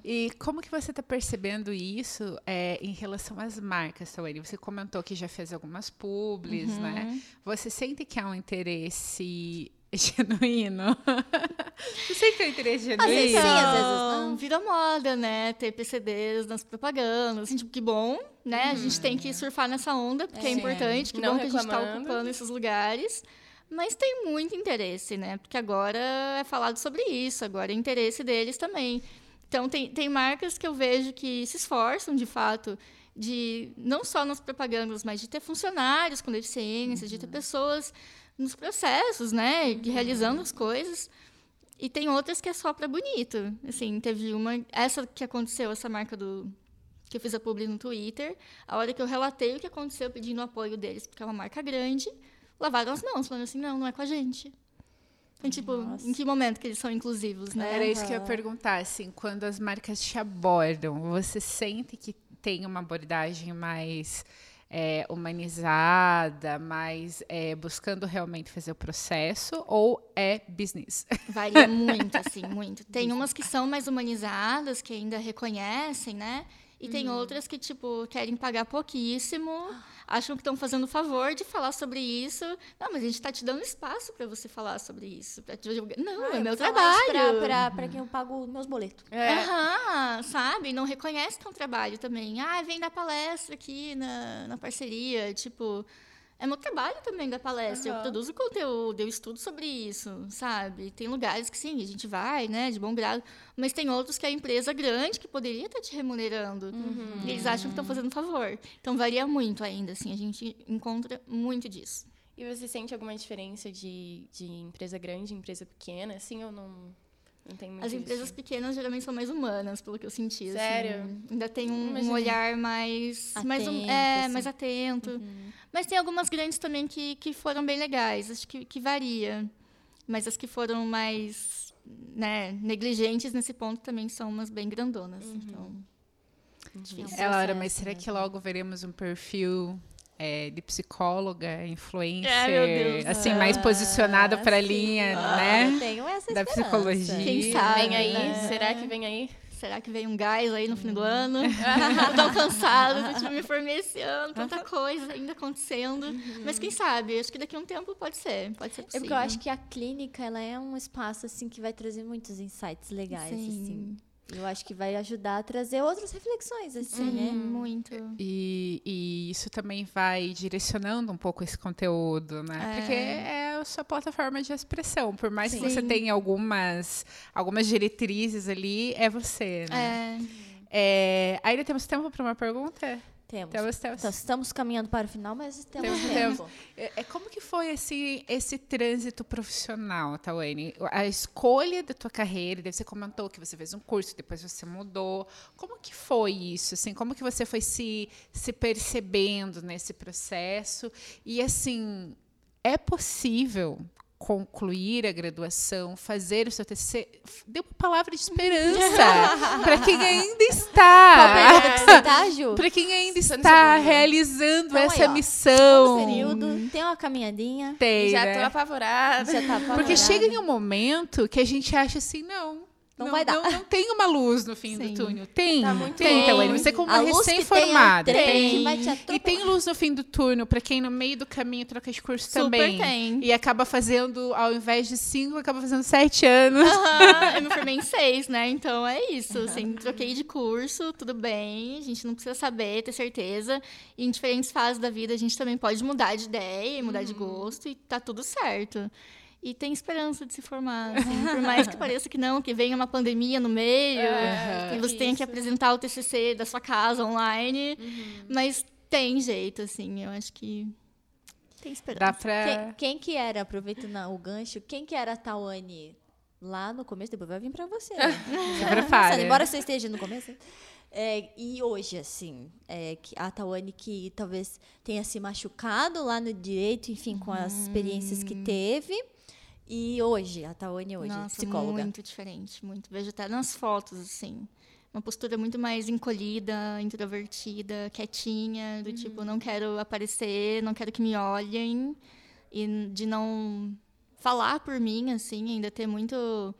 E como que você está percebendo isso é, em relação às marcas, Taweri? Você comentou que já fez algumas publis, uhum. né? Você sente que há um interesse genuíno? Você tem um interesse genuíno? Às vezes sim, às vezes não. Vira moda, né? Ter PCDs nas propagandas. Assim, tipo, que bom, né? Uhum. A gente tem que surfar nessa onda, porque é, é importante. Que não bom que a gente está ocupando esses lugares. Mas tem muito interesse, né? Porque agora é falado sobre isso, agora é interesse deles também. Então, tem, tem marcas que eu vejo que se esforçam, de fato, de não só nas propagandas, mas de ter funcionários com deficiência, uhum. de ter uhum. pessoas nos processos, né, uhum. realizando as coisas. E tem outras que é só para bonito. Assim, teve uma, essa que aconteceu, essa marca do que eu fiz a publi no Twitter, a hora que eu relatei o que aconteceu pedindo apoio deles, porque é uma marca grande, lavaram as mãos, falando assim, não, não é com a gente. Então, tipo, Nossa. em que momento que eles são inclusivos, né? Era isso que eu ia perguntar, assim, quando as marcas te abordam, você sente que tem uma abordagem mais é, humanizada, mais é, buscando realmente fazer o processo, ou é business? Varia muito, assim, muito. Tem umas que são mais humanizadas, que ainda reconhecem, né? E uhum. tem outras que, tipo, querem pagar pouquíssimo, acham que estão fazendo o favor de falar sobre isso. Não, mas a gente está te dando espaço para você falar sobre isso. Pra te... Não, ah, é meu trabalho. Para quem eu pago meus boletos. É. Aham, sabe? Não reconhece que é um trabalho também. Ah, vem dar palestra aqui na, na parceria. Tipo, é meu trabalho também da palestra. Uhum. Eu produzo conteúdo, eu estudo sobre isso, sabe? Tem lugares que sim, a gente vai, né, de bom grado, mas tem outros que é a empresa grande que poderia estar te remunerando. Uhum. Eles acham que estão fazendo favor. Então varia muito ainda, assim, a gente encontra muito disso. E você sente alguma diferença de, de empresa grande e empresa pequena, assim, ou não? As empresas isso. pequenas geralmente são mais humanas, pelo que eu senti. Assim. Sério? Assim. Ainda tem um, um olhar mais atento, mais, um, é, assim. mais atento. Uhum. Mas tem algumas grandes também que, que foram bem legais. Acho que, que varia. Mas as que foram mais né, negligentes nesse ponto também são umas bem grandonas. Uhum. Então, difícil. É, Laura, mas será que logo veremos um perfil é, de psicóloga, influencer, é, assim, mais posicionada para a linha, ah, né? Tenho essa da psicologia. Quem sabe, vem aí? Né? Será que vem aí? Será que vem um gás aí no fim do ano? Tô cansado, tipo, me formei esse ano, tanta coisa ainda acontecendo. Uhum. Mas quem sabe? Acho que daqui a um tempo pode ser, pode ser possível. É porque eu acho que a clínica, ela é um espaço, assim, que vai trazer muitos insights legais, Sim. assim. Eu acho que vai ajudar a trazer outras reflexões, assim, uhum, né? Muito. E, e, isso também vai direcionando um pouco esse conteúdo, né? É. Porque é a sua plataforma de expressão. Por mais Sim. que você tenha algumas, algumas diretrizes ali, é você, né? É. é ainda temos tempo para uma pergunta? Temos. Temos, temos. Então, estamos caminhando para o final, mas temos, temos tempo. É, é, como que foi esse, esse trânsito profissional, Tawane? A escolha da tua carreira, você comentou que você fez um curso, depois você mudou. Como que foi isso? Assim, como que você foi se, se percebendo nesse processo? E, assim, é possível concluir a graduação, fazer o seu TCC, dê uma palavra de esperança para quem ainda está. para quem ainda está realizando então, essa aí, missão. período, tem uma caminhadinha. Tem, já né? tô apavorada. Já tá apavorada. Porque chega em um momento que a gente acha assim, não, não, não vai dar. Não, não, tem uma luz no fim Sim. do túnel. Tem. Tá muito tem, então, Você como recém-formada. Tem. tem. E tem luz no fim do túnel para quem no meio do caminho troca de curso Super também. tem. E acaba fazendo, ao invés de cinco, acaba fazendo sete anos. eu me formei em seis, né? Então é isso. Assim, troquei de curso, tudo bem. A gente não precisa saber, ter certeza. E em diferentes fases da vida a gente também pode mudar de ideia, mudar uhum. de gosto e tá tudo certo e tem esperança de se formar. Assim, por mais que pareça que não, que venha uma pandemia no meio, é, e você tenha que apresentar o TCC da sua casa online, uhum. mas tem jeito, assim, eu acho que Tem esperança. Dá pra... Quem, quem que era, aproveitando o gancho, quem que era a Tawane lá no começo? Depois vai vir pra você. Né? Se prepara. Embora você esteja no começo. É, e hoje, assim, é, que a Tawane que talvez tenha se machucado lá no direito, enfim, com as experiências que teve. E hoje, a Tawane hoje, Nossa, psicóloga. muito diferente, muito. Vejo até nas fotos, assim. Uma postura muito mais encolhida, introvertida, quietinha, do tipo, não quero aparecer, não quero que me olhem. E de não falar por mim, assim, ainda ter muito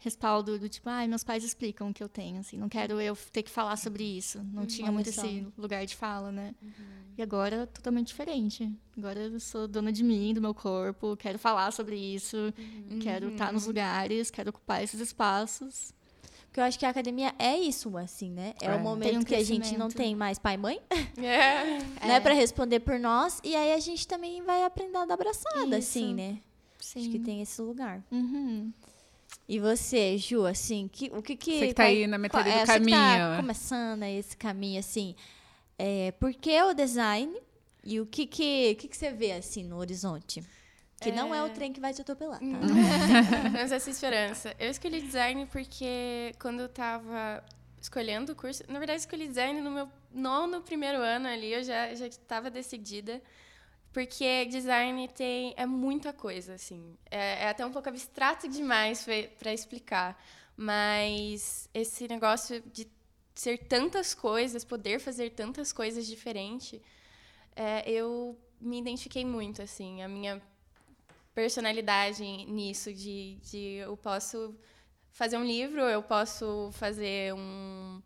respaldo do tipo, ai, meus pais explicam o que eu tenho, assim, não quero eu ter que falar sobre isso. Não tinha olha muito só. esse lugar de fala, né? E agora totalmente diferente. Agora eu sou dona de mim, do meu corpo, quero falar sobre isso, quero estar nos lugares, quero ocupar esesses espaços. Porque eu acho que a academia é isso, assim, né? É, É. o momento um que a gente não tem mais pai e mãe, É. né? Pra responder por nós. E aí a gente também vai aprender a dar abraçada, Isso. assim, né? Sim. Acho que tem esse lugar. Uhum. E você, Ju, assim, que, o que que... Você que tá qual- aí na metade qual- do é, você que tá caminho. começando esse caminho, assim, é, por que o design e o que que, o que que você vê, assim, no horizonte? Que não é o trem que vai te atropelar, tá? Essa esperança. Eu escolhi design porque quando eu tava escolhendo o curso, na verdade escolhi design no meu nono primeiro ano ali, eu já já estava decidida. Porque design tem é muita coisa assim. É, é até um pouco abstrato demais para explicar, mas esse negócio de ser tantas coisas, poder fazer tantas coisas diferentes, é, eu me identifiquei muito assim, a minha personalidade nisso de, de eu posso fazer um livro, eu posso fazer um,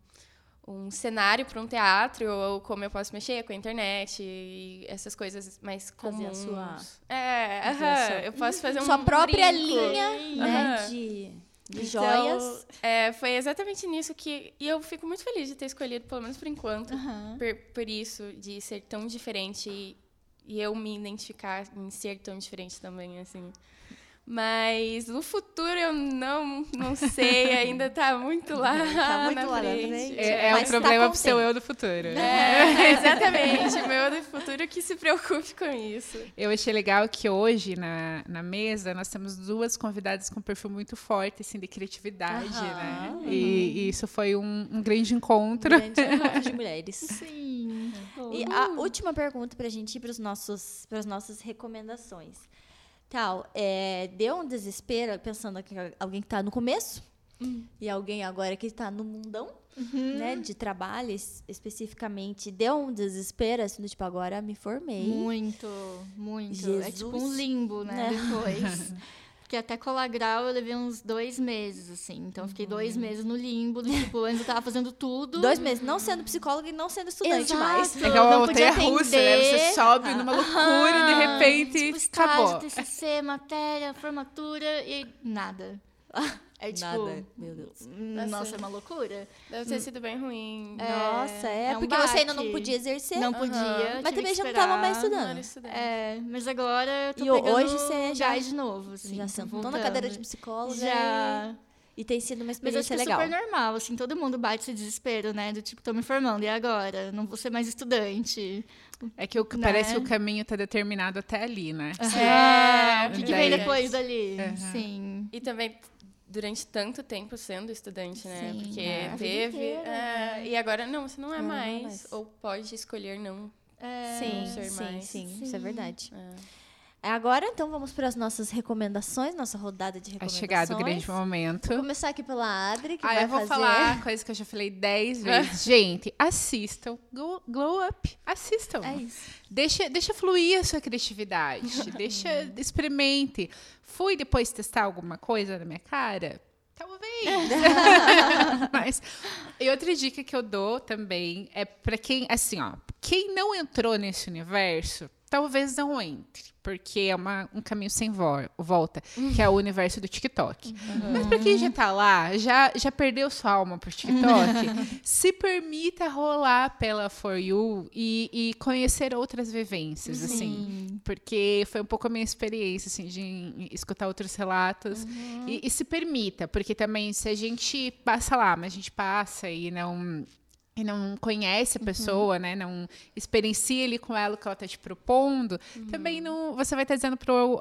um cenário para um teatro, ou como eu posso mexer com a internet e essas coisas mais Fazer a comuns. sua- É, fazer sua- eu posso fazer um Sua própria brinco. linha, né, de, de Então, joias. é, foi exatamente nisso que. E eu fico muito feliz de ter escolhido, pelo menos por enquanto, por, por isso, de ser tão diferente e, e eu me identificar em ser tão diferente também, assim. Mas no futuro eu não, não sei, ainda tá muito lá. Tá muito na lá na frente. É, é o tá problema com pro seu eu do futuro. É, exatamente. O meu do futuro que se preocupe com isso. Eu achei legal que hoje, na, na mesa, nós temos duas convidadas com um perfil muito forte, assim, de criatividade, Aham. né? E, e isso foi um, um grande encontro. Grande encontro de mulheres. Sim. E a última pergunta pra gente ir para nossos, as nossas recomendações. Tal, é, deu um desespero pensando que alguém que tá no começo e alguém agora que tá no mundão, né, de trabalho es- especificamente, deu um desespero, assim, tipo, agora me formei. Muito, muito. É tipo um Jesus. limbo, né? Depois. Porque até colar grau eu levei uns dois meses, assim. Então eu fiquei dois meses no limbo. do Tipo, antes eu tava fazendo tudo. Dois meses, não sendo psicóloga e não sendo estudante Exato. mais. É aquela não montanha podia russa, né? Você sobe numa loucura, de repente, Tipo, estágio, acabou. TCC, matéria, formatura e nada. É tipo... Nada, meu Deus. hum, Nossa. Nossa, é uma loucura. Deve ter sido bem ruim. Nossa, é, é um porque você ainda não podia exercer. Não podia. Mas tive também já não tava mais estudando. É, mas agora eu tô E pegando hoje você já- de novo, assim. já sentou na voltando. cadeira de psicóloga Já. e, tem sido uma Mas acho experiência que é legal. super normal, assim, todo mundo bate esse desespero, né? Do tipo, tô me formando, e agora? Não vou ser mais estudante. É que o, Né? parece que o caminho tá determinado até ali, né? É, o que, que vem Daí- depois dali? Aham. Sim. E também durante tanto tempo sendo estudante, né? Sim, Porque é. Teve. inteira, é, e agora não, você não é não é mais. Ou pode escolher não. É, Sim, ser sim, mais. sim, isso é verdade. É. Agora, então, vamos para as nossas recomendações, nossa rodada de É recomendações. chegado o grande momento. Vou começar aqui pela Adri, que Ah, vai eu vou fazer... falar coisa que eu já falei dez vezes. Gente, assistam. Glow, Glow Up. Assistam. É isso. Deixa, deixa fluir a sua criatividade. deixa, experimente. Fui depois testar alguma coisa na minha cara? Talvez. Mas, e outra dica que eu dou também é para quem, assim, ó, quem não entrou nesse universo, talvez não entre. Porque é uma- um caminho sem vo- volta, que é o universo do TikTok. Mas pra quem já tá lá, já, já perdeu sua alma pro TikTok, se permita rolar pela For You e, e conhecer outras vivências, assim. Porque foi um pouco a minha experiência, assim, de escutar outros relatos. E, e se permita, porque também se a gente passa lá, mas a gente passa e não e não conhece a uhum. pessoa, uhum. né? Não experiencia ali com ela o que ela está te propondo, uhum. também não, você vai estar tá dizendo pro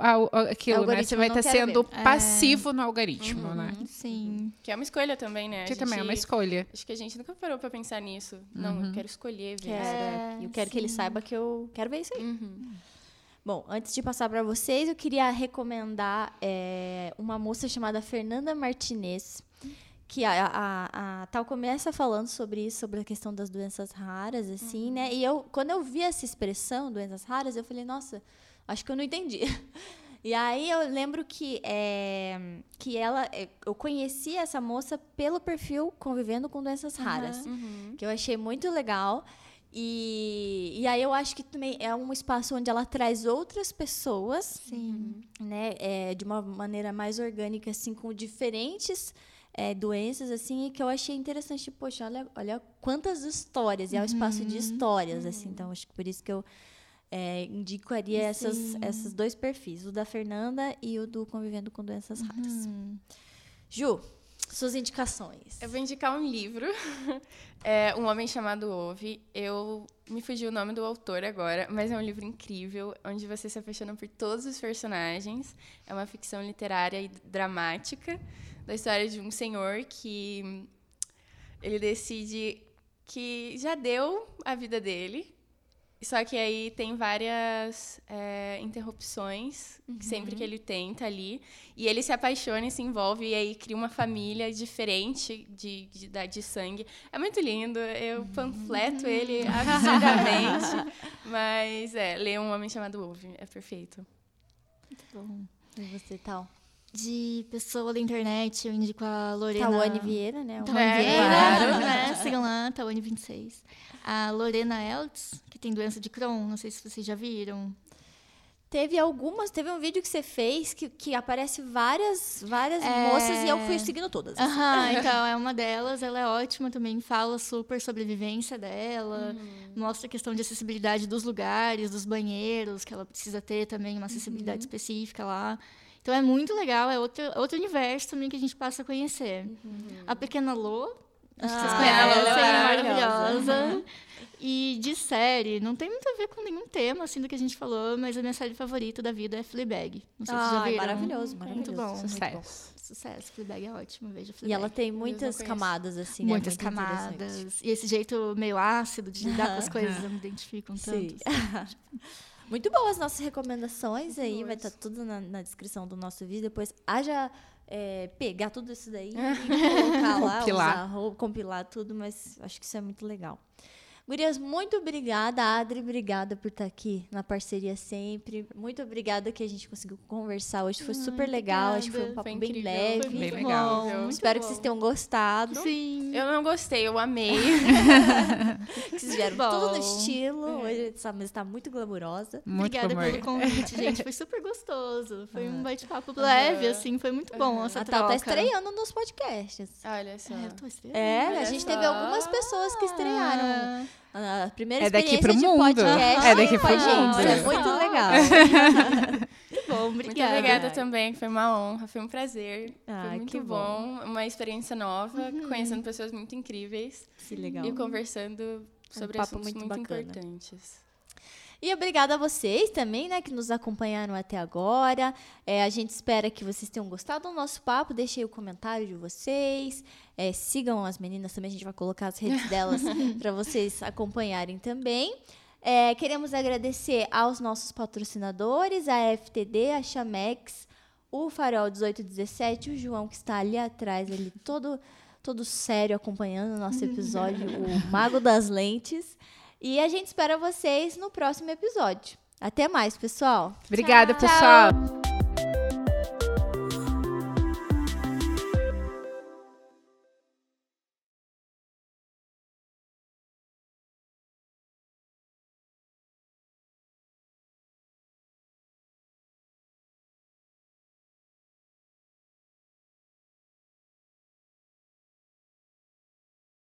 aquilo, né? Você vai estar tá sendo ver. passivo é. no algoritmo, uhum. né? Sim. Que é uma escolha também, né? Que gente, também é uma escolha. Acho que a gente nunca parou para pensar nisso. Não, eu uhum. quero escolher ver. Quero, é, eu quero sim. que ele saiba que eu quero ver isso aí. Uhum. Bom, antes de passar para vocês, eu queria recomendar é, uma moça chamada Fernanda Martinez que a, a, a, Tal começa falando sobre isso, sobre a questão das doenças raras, assim, uhum. né? E eu, quando eu vi essa expressão, doenças raras, eu falei, nossa, acho que eu não entendi. E aí eu lembro que, é, que ela. É, eu conheci essa moça pelo perfil Convivendo com Doenças Raras, uhum. que eu achei muito legal. E, e aí eu acho que também é um espaço onde ela traz outras pessoas, Sim. né? É, de uma maneira mais orgânica, assim, com diferentes é, doenças, assim, que eu achei interessante. Poxa, olha, olha quantas histórias, e é o espaço uhum. de histórias, uhum. assim. Então, acho que por isso que eu é, indicaria essas, esses dois perfis, o da Fernanda e o do Convivendo com Doenças Raras. Uhum. Ju, suas indicações. Eu vou indicar um livro, é Um Homem Chamado Ove. Eu me fugiu o nome do autor agora, mas é um livro incrível, onde você se apaixona por todos os personagens. É uma ficção literária e dramática da história de um senhor que ele decide que já deu a vida dele, só que aí tem várias é, interrupções uhum. sempre que ele tenta ali. E ele se apaixona e se envolve, e aí cria uma família diferente de, de, de, de sangue. É muito lindo, eu uhum. panfleto ele absurdamente. mas é, ler Um Homem Chamado Wolf, é perfeito. Muito bom. E você, tal? De pessoa da internet, eu indico a Lorena. Tawane Vieira, né? Tawane é, Vieira, claro. né? Sigam lá, Tawane26. A Lorena Eltz, que tem doença de Crohn, não sei se vocês já viram. Teve algumas, teve um vídeo que você fez que, que aparece várias, várias é... moças e eu fui seguindo todas. Aham, então é uma delas, ela é ótima também, fala super sobre a vivência dela, uhum. mostra a questão de acessibilidade dos lugares, dos banheiros, que ela precisa ter também uma acessibilidade uhum. específica lá. Então é muito legal, é outro, outro universo também que a gente passa a conhecer. Uhum. A Pequena Lô, acho que vocês ah, conhecem, ela é maravilhosa. Uhum. E de série, não tem muito a ver com nenhum tema, assim, do que a gente falou, mas a minha série favorita da vida é Fleabag. Não sei ah, se já viram. maravilhoso, maravilhoso. Muito bom. Sucesso. Muito bom. Sucesso. Fleabag é ótimo, veja Fleabag. E ela tem muitas camadas, assim, né? Muitas né? camadas. E esse jeito meio ácido de lidar com as coisas, eu me identifico tanto. Sim. Assim. Muito boas as nossas recomendações Muito aí, boas. vai estar tá tudo na, na, descrição do nosso vídeo. Depois haja é, pegar tudo isso daí e colocar lá, compilar. Usar, compilar tudo, mas acho que isso é muito legal. Gurias, muito obrigada. Adri, obrigada por estar aqui na parceria sempre. Muito obrigada que a gente conseguiu conversar hoje. Foi super legal. Obrigada. Acho que foi um papo foi bem leve. Foi bem legal. Bom. Espero bom. que vocês tenham gostado. Sim. Eu não gostei, eu amei. vocês vieram bom. tudo no estilo. É. Hoje essa mesa está muito glamurosa. Muito obrigada pelo convite, gente. Foi super gostoso. Foi um bate-papo leve, assim. Foi muito bom uhum. essa a troca. tá estreando nos podcasts. Olha só. É, eu tô estreando. É, Olha a gente só. teve algumas pessoas que estrearam. A primeira é daqui pro mundo. podcast é daqui pro mundo. É muito legal. muito bom, obrigada. Muito obrigada também, foi uma honra, foi um prazer. Ah, foi muito bom. bom. uma experiência nova, uhum. conhecendo pessoas muito incríveis. Que legal. E conversando sobre um assuntos muito, muito importantes. E obrigada a vocês também, né, que nos acompanharam até agora. É, a gente espera que vocês tenham gostado do nosso papo. Deixem o comentário de vocês. É, sigam as meninas também, a gente vai colocar as redes delas para vocês acompanharem também. É, queremos agradecer aos nossos patrocinadores, a FTD, a Chamex, o Farol 1817, o João que está ali atrás, ele todo, todo sério acompanhando o nosso episódio, o Mago das Lentes. E a gente espera vocês no próximo episódio. Até mais, pessoal. Obrigada, Tchau. pessoal.